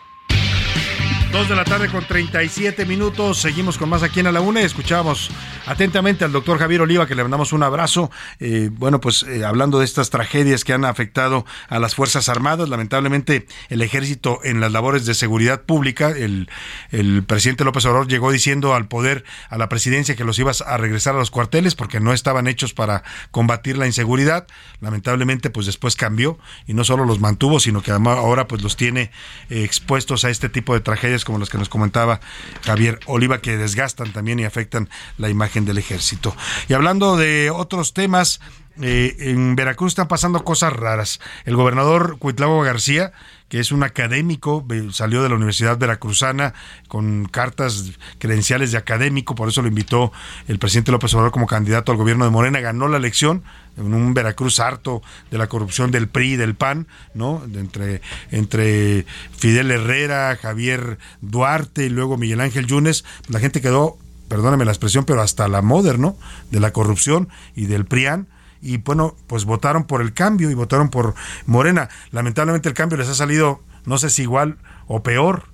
Dos de la tarde con 37 minutos. Seguimos con más aquí en A la Una y escuchábamos atentamente al doctor Javier Oliva, que le mandamos un abrazo. Eh, bueno, pues eh, hablando de estas tragedias que han afectado a las Fuerzas Armadas, lamentablemente el ejército en las labores de seguridad pública, el, el presidente López Obrador llegó diciendo al poder, a la presidencia, que los ibas a regresar a los cuarteles porque no estaban hechos para combatir la inseguridad. Lamentablemente, pues después cambió y no solo los mantuvo, sino que ahora pues los tiene eh, expuestos a este tipo de tragedias como las que nos comentaba Javier Oliva, que desgastan también y afectan la imagen del ejército. Y hablando de otros temas, eh, en Veracruz están pasando cosas raras. El gobernador Cuitlavo García, que es un académico, eh, salió de la Universidad Veracruzana con cartas credenciales de académico, por eso lo invitó el presidente López Obrador como candidato al gobierno de Morena, ganó la elección en un Veracruz harto de la corrupción del PRI y del PAN, ¿no? Entre, entre Fidel Herrera, Javier Duarte y luego Miguel Ángel Yunes, la gente quedó, perdóname la expresión, pero hasta la moderno de la corrupción y del PRIAN y bueno, pues votaron por el cambio y votaron por Morena. Lamentablemente el cambio les ha salido, no sé si igual o peor,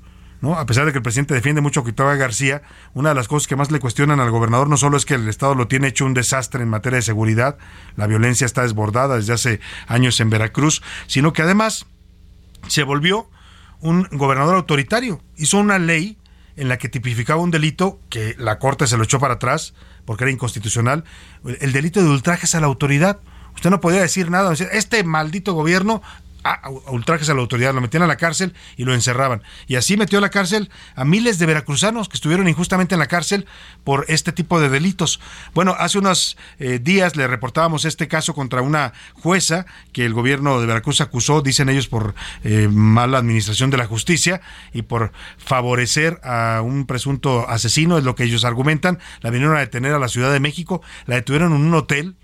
¿no? A pesar de que el presidente defiende mucho a Cuitlava García, una de las cosas que más le cuestionan al gobernador no solo es que el Estado lo tiene hecho un desastre en materia de seguridad, la violencia está desbordada desde hace años en Veracruz, sino que además se volvió un gobernador autoritario. Hizo una ley en la que tipificaba un delito que la Corte se lo echó para atrás porque era inconstitucional, el delito de ultrajes a la autoridad. Usted no podía decir nada, este maldito gobierno ultrajes a la autoridad, lo metían a la cárcel y lo encerraban. Y así metió a la cárcel a miles de veracruzanos que estuvieron injustamente en la cárcel por este tipo de delitos. Bueno, hace unos eh, días le reportábamos este caso contra una jueza que el gobierno de Veracruz acusó, dicen ellos, por eh, mala administración de la justicia y por favorecer a un presunto asesino, es lo que ellos argumentan. La vinieron a detener a la Ciudad de México, la detuvieron en un hotel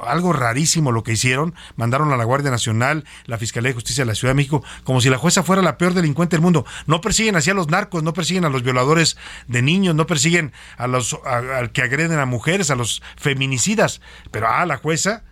algo rarísimo lo que hicieron, mandaron a la Guardia Nacional, la Fiscalía de Justicia de la Ciudad de México, como si la jueza fuera la peor delincuente del mundo. No persiguen así a los narcos, no persiguen a los violadores de niños, no persiguen a los que agreden a mujeres, a los feminicidas, pero a ah, la jueza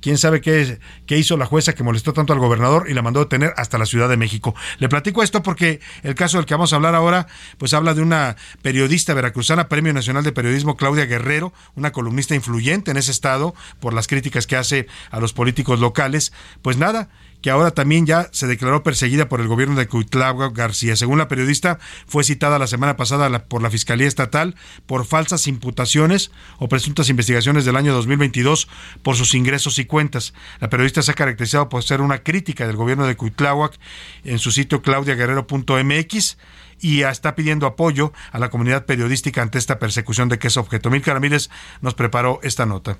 quién sabe qué, qué, hizo la jueza que molestó tanto al gobernador y la mandó detener hasta la Ciudad de México. Le platico esto porque el caso del que vamos a hablar ahora, pues habla de una periodista veracruzana, Premio Nacional de Periodismo, Claudia Guerrero, una columnista influyente en ese estado por las críticas que hace a los políticos locales. Pues nada, que ahora también ya se declaró perseguida por el gobierno de Cuitlagua García. Según la periodista, fue citada la semana pasada por la Fiscalía Estatal por falsas imputaciones o presuntas investigaciones del año 2022 por sus ingresos y cuentas. La periodista se ha caracterizado por ser una crítica del gobierno de Cuitláhuac en su sitio claudiaguerrero.mx y está pidiendo apoyo a la comunidad periodística ante esta persecución de que es objeto. Mil Ramírez nos preparó esta nota.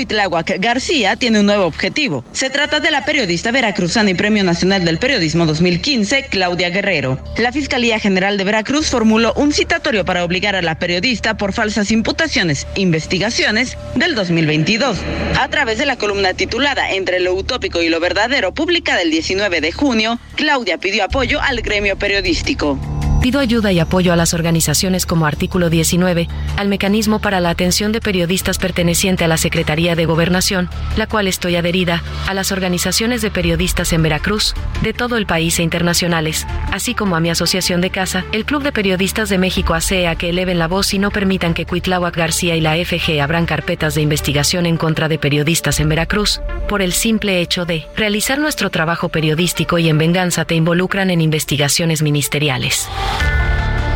Cuitláhuac García tiene un nuevo objetivo. Se trata de la periodista veracruzana y Premio Nacional del Periodismo 2015, Claudia Guerrero. La Fiscalía General de Veracruz formuló un citatorio para obligar a la periodista por falsas imputaciones, investigaciones del 2022. A través de la columna titulada Entre lo utópico y lo verdadero, publicada el 19 de junio, Claudia pidió apoyo al gremio periodístico. Pido ayuda y apoyo a las organizaciones como Artículo 19, al Mecanismo para la Atención de Periodistas perteneciente a la Secretaría de Gobernación, la cual estoy adherida, a las organizaciones de periodistas en Veracruz, de todo el país e internacionales, así como a mi asociación de casa, el Club de Periodistas de México ASEA, que eleven la voz y no permitan que Cuitláhuac García y la FG abran carpetas de investigación en contra de periodistas en Veracruz, por el simple hecho de realizar nuestro trabajo periodístico y en venganza te involucran en investigaciones ministeriales.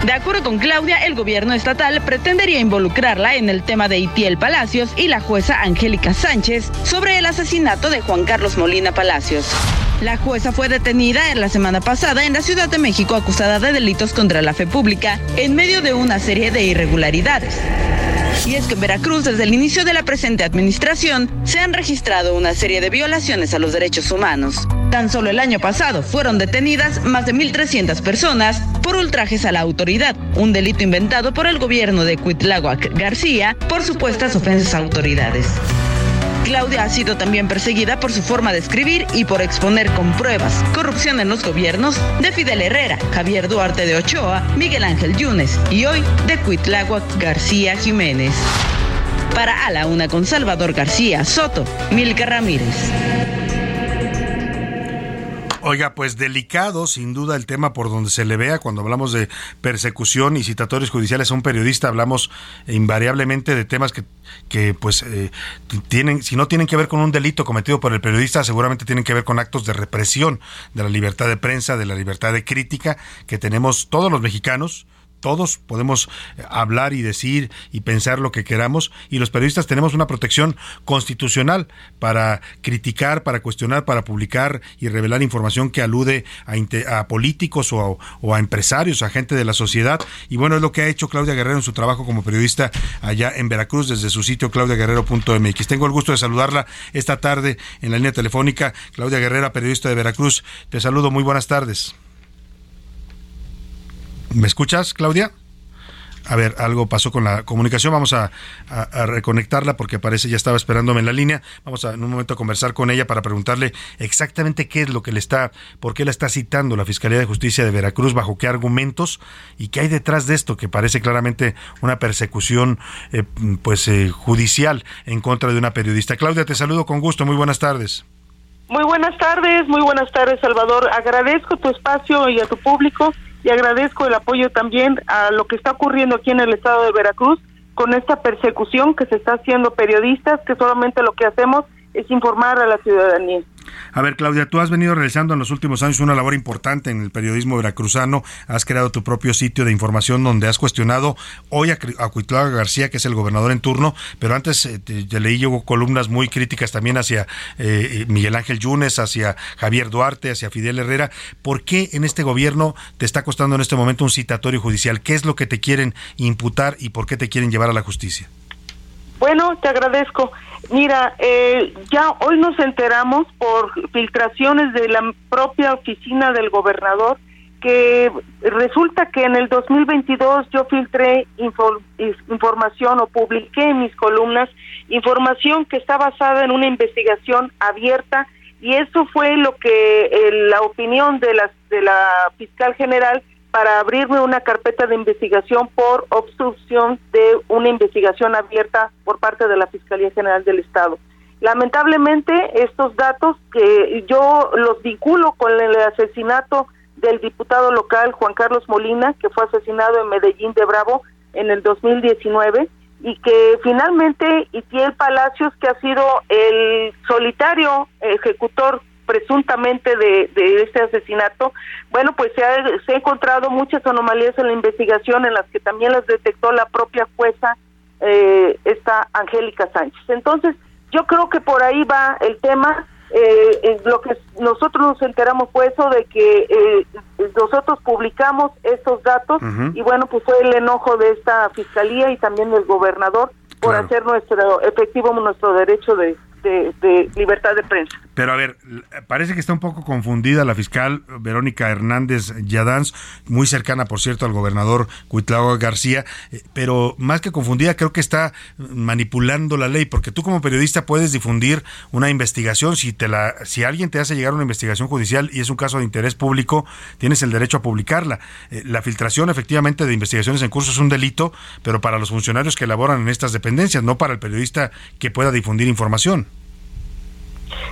De acuerdo con Claudia, el gobierno estatal pretendería involucrarla en el tema de Itiel Palacios y la jueza Angélica Sánchez sobre el asesinato de Juan Carlos Molina Palacios. La jueza fue detenida en la semana pasada en la Ciudad de México acusada de delitos contra la fe pública en medio de una serie de irregularidades. Y es que en Veracruz, desde el inicio de la presente administración, se han registrado una serie de violaciones a los derechos humanos. Tan solo el año pasado fueron detenidas más de 1.300 personas por ultrajes a la autoridad, un delito inventado por el gobierno de Cuitláhuac García por supuestas ofensas a autoridades. Claudia ha sido también perseguida por su forma de escribir y por exponer con pruebas corrupción en los gobiernos de Fidel Herrera, Javier Duarte de Ochoa, Miguel Ángel Yunes y hoy de Cuitláhuac García Jiménez. Para A la Una con Salvador García Soto, Milka Ramírez. Oiga, pues delicado, sin duda, el tema por donde se le vea. Cuando hablamos de persecución y citatorios judiciales a un periodista, hablamos invariablemente de temas que, que pues, eh, tienen, si no tienen que ver con un delito cometido por el periodista, seguramente tienen que ver con actos de represión de la libertad de prensa, de la libertad de crítica que tenemos todos los mexicanos todos podemos eh, hablar y decir y pensar lo que queramos y los periodistas tenemos una protección constitucional para criticar, para cuestionar, para publicar y revelar información que alude a, políticos o a, empresarios, a gente de la sociedad. Y bueno, es lo que ha hecho Claudia Guerrero en su trabajo como periodista allá en Veracruz desde su sitio claudiaguerrero.mx. Tengo el gusto de saludarla esta tarde en la línea telefónica. Claudia Guerrera, periodista de Veracruz. Te saludo, muy buenas tardes. ¿Me escuchas, Claudia? A ver, algo pasó con la comunicación. Vamos a, reconectarla porque parece ya estaba esperándome en la línea. Vamos a en un momento a conversar con ella para preguntarle exactamente qué es lo que le está, por qué la está citando la Fiscalía de Justicia de Veracruz, bajo qué argumentos y qué hay detrás de esto que parece claramente una persecución, eh, pues eh, judicial en contra de una periodista. Claudia, te saludo con gusto. Muy buenas tardes. Muy buenas tardes, muy buenas tardes, Salvador. Agradezco tu espacio y a tu público y agradezco el apoyo también a lo que está ocurriendo aquí en el estado de Veracruz con esta persecución que se está haciendo periodistas, que solamente lo que hacemos es informar a la ciudadanía. A ver, Claudia, tú has venido realizando en los últimos años una labor importante en el periodismo veracruzano. Has creado tu propio sitio de información donde has cuestionado hoy a, a García, que es el gobernador en turno, pero antes eh, leí yo columnas muy críticas también hacia eh, eh, Miguel Ángel Yunes, hacia Javier Duarte, hacia Fidel Herrera. ¿Por qué en este gobierno te está costando en este momento un citatorio judicial? ¿Qué es lo que te quieren imputar y por qué te quieren llevar a la justicia? Bueno, te agradezco. Mira, eh, ya hoy nos enteramos por filtraciones de la propia oficina del gobernador que resulta que en el 2022 yo filtré información o publiqué en mis columnas información que está basada en una investigación abierta y eso fue lo que eh, la opinión de la, de la fiscal general para abrirme una carpeta de investigación por obstrucción de una investigación abierta por parte de la Fiscalía General del Estado. Lamentablemente, estos datos que yo los vinculo con el asesinato del diputado local Juan Carlos Molina, que fue asesinado en Medellín de Bravo en el 2019, y que finalmente Itiel Palacios, que ha sido el solitario ejecutor presuntamente de, este asesinato, bueno, pues se ha, se ha encontrado muchas anomalías en la investigación en las que también las detectó la propia jueza, eh, esta Angélica Sánchez. Entonces, yo creo que por ahí va el tema. Eh, lo que nosotros nos enteramos fue eso de que eh, nosotros publicamos estos datos y bueno, pues fue el enojo de esta fiscalía y también del gobernador por hacer nuestro efectivo nuestro derecho de, de, libertad de prensa. Pero a ver, parece que está un poco confundida la fiscal Verónica Hernández Yadanz, muy cercana, por cierto, al gobernador Cuitlao García, eh, pero más que confundida, creo que está manipulando la ley, porque tú como periodista puedes difundir una investigación, si te la, si alguien te hace llegar una investigación judicial y es un caso de interés público, tienes el derecho a publicarla. Eh, la filtración efectivamente de investigaciones en curso es un delito, pero para los funcionarios que elaboran en estas dependencias, no para el periodista que pueda difundir información.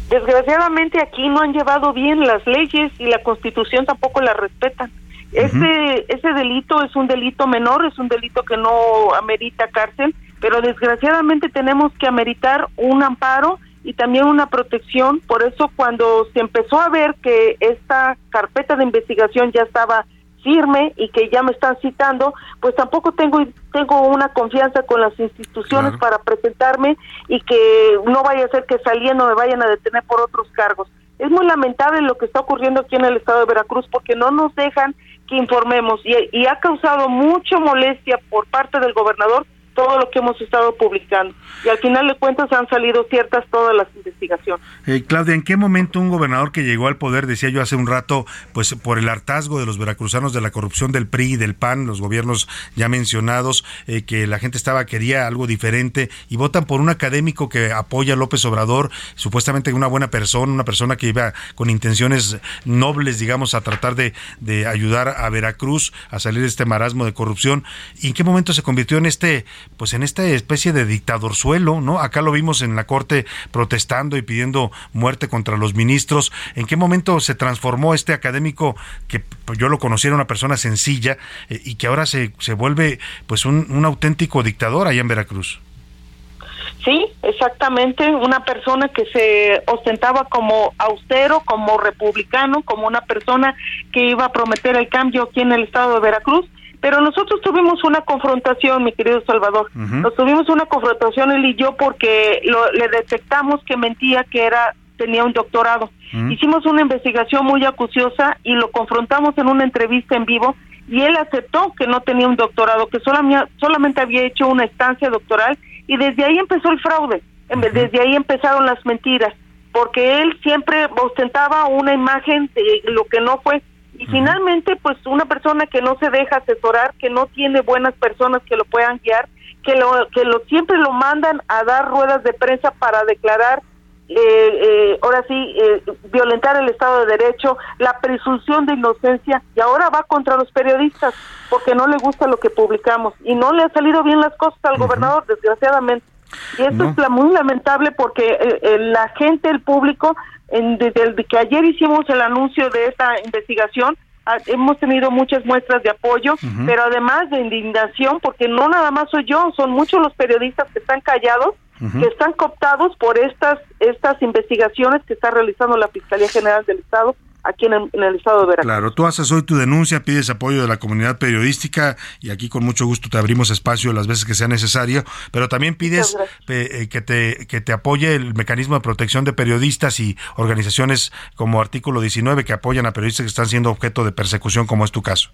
Desgraciadamente aquí no han llevado bien las leyes y la constitución tampoco la respetan. Ese, ese delito es un delito menor, es un delito que no amerita cárcel, pero desgraciadamente tenemos que ameritar un amparo y también una protección. Por eso cuando se empezó a ver que esta carpeta de investigación ya estaba firme y que ya me están citando, pues tampoco tengo tengo una confianza con las instituciones para presentarme y que no vaya a ser que saliendo me vayan a detener por otros cargos. Es muy lamentable lo que está ocurriendo aquí en el estado de Veracruz porque no nos dejan que informemos y, y ha causado mucha molestia por parte del gobernador todo lo que hemos estado publicando. Y al final de cuentas han salido ciertas todas las investigaciones. Eh, Claudia, ¿en qué momento un gobernador que llegó al poder, decía yo hace un rato, pues por el hartazgo de los veracruzanos de la corrupción del PRI y del PAN, los gobiernos ya mencionados, eh, que la gente estaba quería algo diferente y votan por un académico que apoya a López Obrador, supuestamente una buena persona, una persona que iba con intenciones nobles, digamos, a tratar de, de ayudar a Veracruz a salir de este marasmo de corrupción? ¿Y en qué momento se convirtió en este pues en esta especie de dictadorzuelo, ¿no? Acá lo vimos en la corte protestando y pidiendo muerte contra los ministros. ¿En qué momento se transformó este académico que pues, yo lo conociera una persona sencilla eh, y que ahora se, se vuelve pues un, un auténtico dictador allá en Veracruz? Sí, exactamente, una persona que se ostentaba como austero, como republicano, como una persona que iba a prometer el cambio aquí en el estado de Veracruz, pero nosotros tuvimos una confrontación, mi querido Salvador. Nos tuvimos una confrontación él y yo porque lo- le detectamos que mentía que era tenía un doctorado. Hicimos una investigación muy acuciosa y lo confrontamos en una entrevista en vivo y él aceptó que no tenía un doctorado, que solamente, solamente había hecho una estancia doctoral y desde ahí empezó el fraude, desde ahí empezaron las mentiras, porque él siempre ostentaba una imagen de lo que no fue y finalmente pues una persona que no se deja asesorar, que no tiene buenas personas que lo puedan guiar, que lo que lo siempre lo mandan a dar ruedas de prensa para declarar eh, eh, ahora sí, eh, violentar el Estado de Derecho, la presunción de inocencia, y ahora va contra los periodistas porque no le gusta lo que publicamos y no le ha salido bien las cosas al gobernador, desgraciadamente. Y esto No. es la- muy lamentable porque eh, eh, la gente, el público, en- desde que ayer hicimos el anuncio de esta investigación, ah, hemos tenido muchas muestras de apoyo, pero además de indignación, porque no nada más soy yo, son muchos los periodistas que están callados, que están cooptados por estas estas investigaciones que está realizando la Fiscalía General del Estado aquí en el, en el estado de Veracruz. Claro, tú haces hoy tu denuncia, pides apoyo de la comunidad periodística y aquí con mucho gusto te abrimos espacio las veces que sea necesario, pero también pides eh, que te que te apoye el mecanismo de protección de periodistas y organizaciones como Artículo 19 que apoyan a periodistas que están siendo objeto de persecución como es tu caso.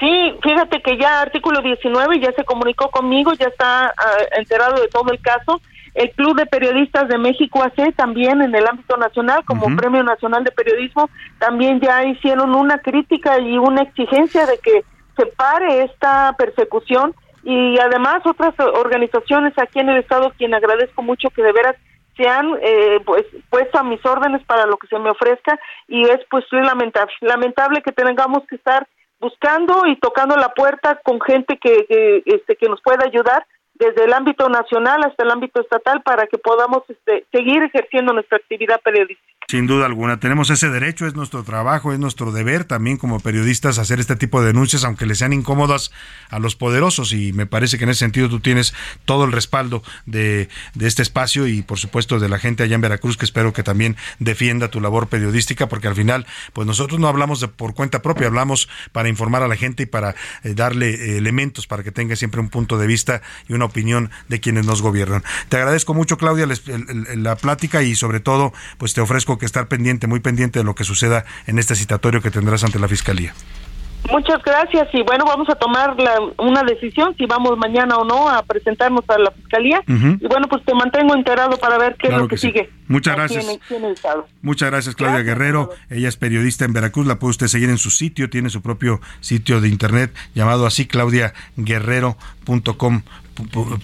Sí, fíjate que ya artículo 19 ya se comunicó conmigo, ya está ah, enterado de todo el caso. El Club de Periodistas de México AC también en el ámbito nacional, como Ujú. Premio Nacional de Periodismo, también ya hicieron una crítica y una exigencia de que se pare esta persecución y además otras organizaciones aquí en el estado, quien agradezco mucho que de veras se han eh, pues puesto a mis órdenes para lo que se me ofrezca y es pues es lamentable lamentable que tengamos que estar buscando y tocando la puerta con gente que, que, este que nos pueda ayudar desde el ámbito nacional hasta el ámbito estatal para que podamos este, seguir ejerciendo nuestra actividad periodística. Sin duda alguna, tenemos ese derecho, es nuestro trabajo, es nuestro deber también como periodistas hacer este tipo de denuncias, aunque le sean incómodas a los poderosos. Y me parece que en ese sentido tú tienes todo el respaldo de, de este espacio y por supuesto de la gente allá en Veracruz, que espero que también defienda tu labor periodística, porque al final, pues nosotros no hablamos de, por cuenta propia, hablamos para informar a la gente y para eh, darle eh, elementos para que tenga siempre un punto de vista y una opinión de quienes nos gobiernan. Te agradezco mucho, Claudia, la plática y sobre todo, pues te ofrezco que estar pendiente, muy pendiente de lo que suceda en este citatorio que tendrás ante la Fiscalía. Muchas gracias y bueno, vamos a tomar la- una decisión si vamos mañana o no a presentarnos a la fiscalía y bueno, pues te mantengo enterado para ver qué Claro es lo que, que sí. sigue. Muchas aquí gracias. en aquí en. Muchas gracias, Claudia Guerrero. Ella es periodista en Veracruz. La puede usted seguir en su sitio. Tiene su propio sitio de internet llamado así, claudiaguerrero.com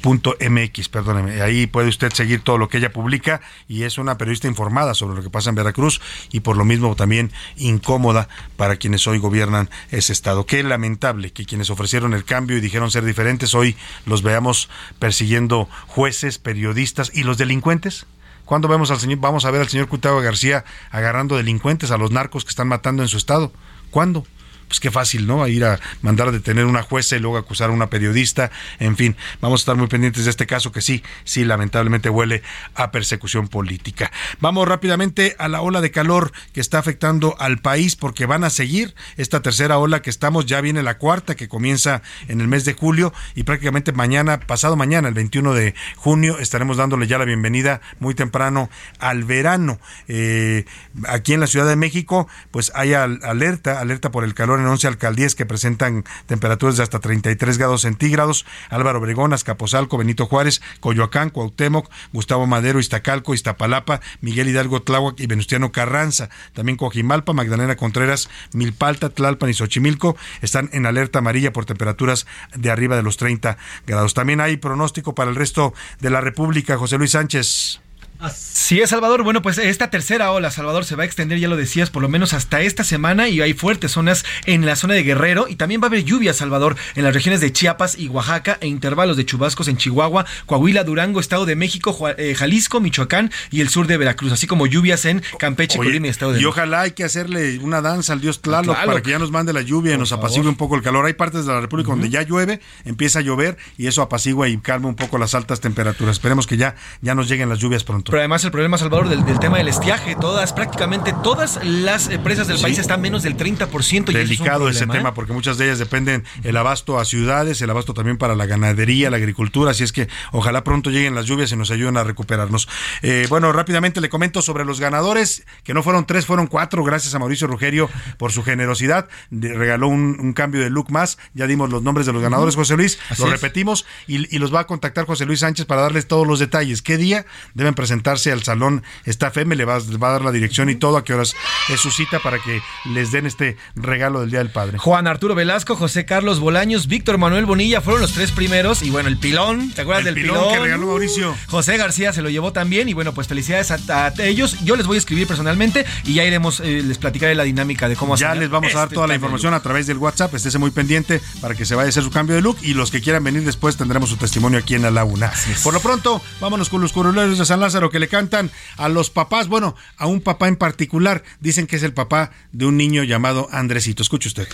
punto mx, perdóneme. Ahí puede usted seguir todo lo que ella publica y es una periodista informada sobre lo que pasa en Veracruz y por lo mismo también incómoda para quienes hoy gobiernan ese estado. Qué lamentable que quienes ofrecieron el cambio y dijeron ser diferentes hoy los veamos persiguiendo jueces, periodistas y los delincuentes. ¿Cuándo vemos al señor, vamos a ver al señor Cutagua García agarrando delincuentes a los narcos que están matando en su estado? ¿Cuándo? Pues qué fácil, ¿no? A ir a mandar a detener a una jueza y luego acusar a una periodista. En fin, vamos a estar muy pendientes de este caso que sí, sí, lamentablemente huele a persecución política. Vamos rápidamente a la ola de calor que está afectando al país porque van a seguir esta tercera ola que estamos, ya viene la cuarta que comienza en el mes de julio y prácticamente mañana, pasado mañana, el 21 de junio, estaremos dándole ya la bienvenida muy temprano al verano. Eh, aquí en la Ciudad de México, pues hay al- alerta, alerta por el calor en 11 alcaldías que presentan temperaturas de hasta 33 grados centígrados. Álvaro Obregón, Azcapotzalco, Benito Juárez, Coyoacán, Cuauhtémoc, Gustavo Madero, Iztacalco, Iztapalapa, Miguel Hidalgo, Tláhuac y Venustiano Carranza. También Coajimalpa, Magdalena Contreras, Milpalta, Tlalpan y Xochimilco están en alerta amarilla por temperaturas de arriba de los 30 grados. También hay pronóstico para el resto de la República. José Luis Sánchez. Sí, es Salvador. Bueno, pues esta tercera ola, Salvador, se va a extender, ya lo decías, por lo menos hasta esta semana y hay fuertes zonas en la zona de Guerrero y también va a haber lluvia, Salvador, en las regiones de Chiapas y Oaxaca e intervalos de chubascos en Chihuahua, Coahuila, Durango, Estado de México, eh, Jalisco, Michoacán y el sur de Veracruz, así como lluvias en Campeche, Colima y Estado de México. Y ojalá hay que hacerle una danza al dios Tlaloc, para que ya nos mande la lluvia y nos apacigue un poco el calor. Hay partes de la República donde ya llueve, empieza a llover y eso apacigua y calma un poco las altas temperaturas. Esperemos que ya, ya nos lleguen las lluvias pronto. Pero además el problema, Salvador, del, tema del estiaje, todas, prácticamente todas las empresas del país están menos del 30%. Y Delicado ese tema porque muchas de ellas dependen el abasto a ciudades, el abasto también para la ganadería, la agricultura, así es que ojalá pronto lleguen las lluvias y nos ayuden a recuperarnos. Eh, bueno, rápidamente le comento sobre los ganadores, que no fueron tres, fueron cuatro, gracias a Mauricio Rugerio por su generosidad, regaló un, cambio de look más, ya dimos los nombres de los ganadores, José Luis, lo repetimos y, y los va a contactar José Luis Sánchez para darles todos los detalles. ¿Qué día deben presentarse al salón esta FM le va, va, a dar la dirección y todo, a qué horas es su cita para que les den este regalo del Día del Padre. Juan Arturo Velasco, José Carlos Bolaños, Víctor Manuel Bonilla fueron los tres primeros y bueno, el pilón, ¿te acuerdas del pilón? que regaló Mauricio. José García se lo llevó también y bueno, pues felicidades a, ellos. Yo les voy a escribir personalmente y ya iremos, eh, les platicaré la dinámica de cómo Ya les vamos a dar este toda la información a través del WhatsApp, estése muy pendiente para que se vaya a hacer su cambio de look y los que quieran venir después tendremos su testimonio aquí en la Una. Por lo pronto, vámonos con los curuleros de San Lázaro que le cantan a los papás, bueno, a un papá en particular. Dicen que es el papá de un niño llamado Andresito. Escuche usted.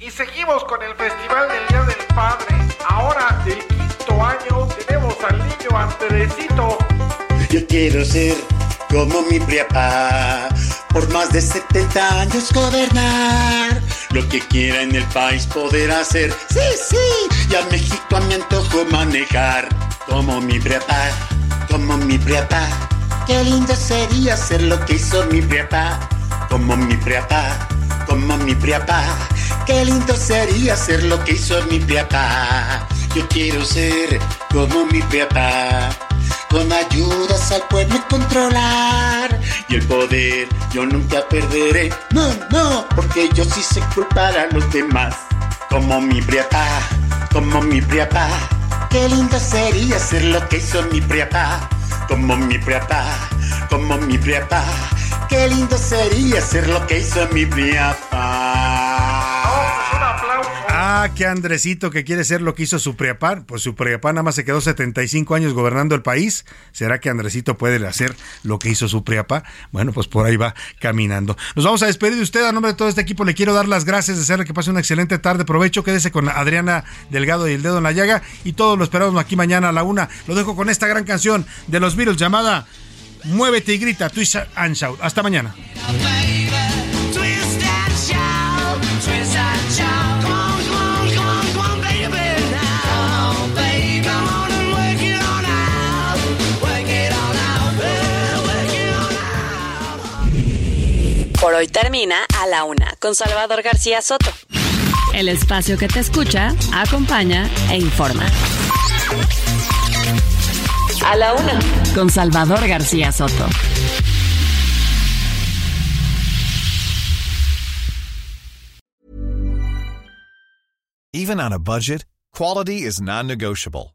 Y seguimos con el Festival del Día del Padre. Ahora, del quinto año, tenemos al niño Andresito. Yo quiero ser como mi papá, por más de 70 años gobernar. Lo que quiera en el país poder hacer, sí, sí, y a México a mi antojo manejar. Como mi papá, como mi papá. Qué lindo sería ser lo que hizo mi papá, como mi papá, como mi papá. Qué lindo sería ser lo que hizo mi papá. Yo quiero ser como mi papá, con ayudas al pueblo controlar. Y el poder yo nunca perderé, no, no, porque yo sí sé culpar a los demás. Como mi papá, como mi papá. Qué lindo sería ser lo que hizo mi papá como mi papá, como mi papá. Qué lindo sería ser lo que hizo mi papá. Ah, qué Andresito que quiere ser lo que hizo su preapá. Pues su preapá nada más se quedó 75 años gobernando el país. ¿Será que Andresito puede hacer lo que hizo su preapá? Bueno, pues por ahí va caminando. Nos vamos a despedir de usted. A nombre de todo este equipo le quiero dar las gracias, desearle que pase una excelente tarde. Provecho, quédese con Adriana Delgado y el dedo en la llaga. Y todos lo esperamos aquí mañana a la una. Lo dejo con esta gran canción de los Beatles llamada Muévete y grita, Twist and Shout. Hasta mañana. Por hoy termina A la Una con Salvador García Soto. El espacio que te escucha, acompaña e informa. A la Una con Salvador García Soto. Even on a budget, quality is non-negotiable.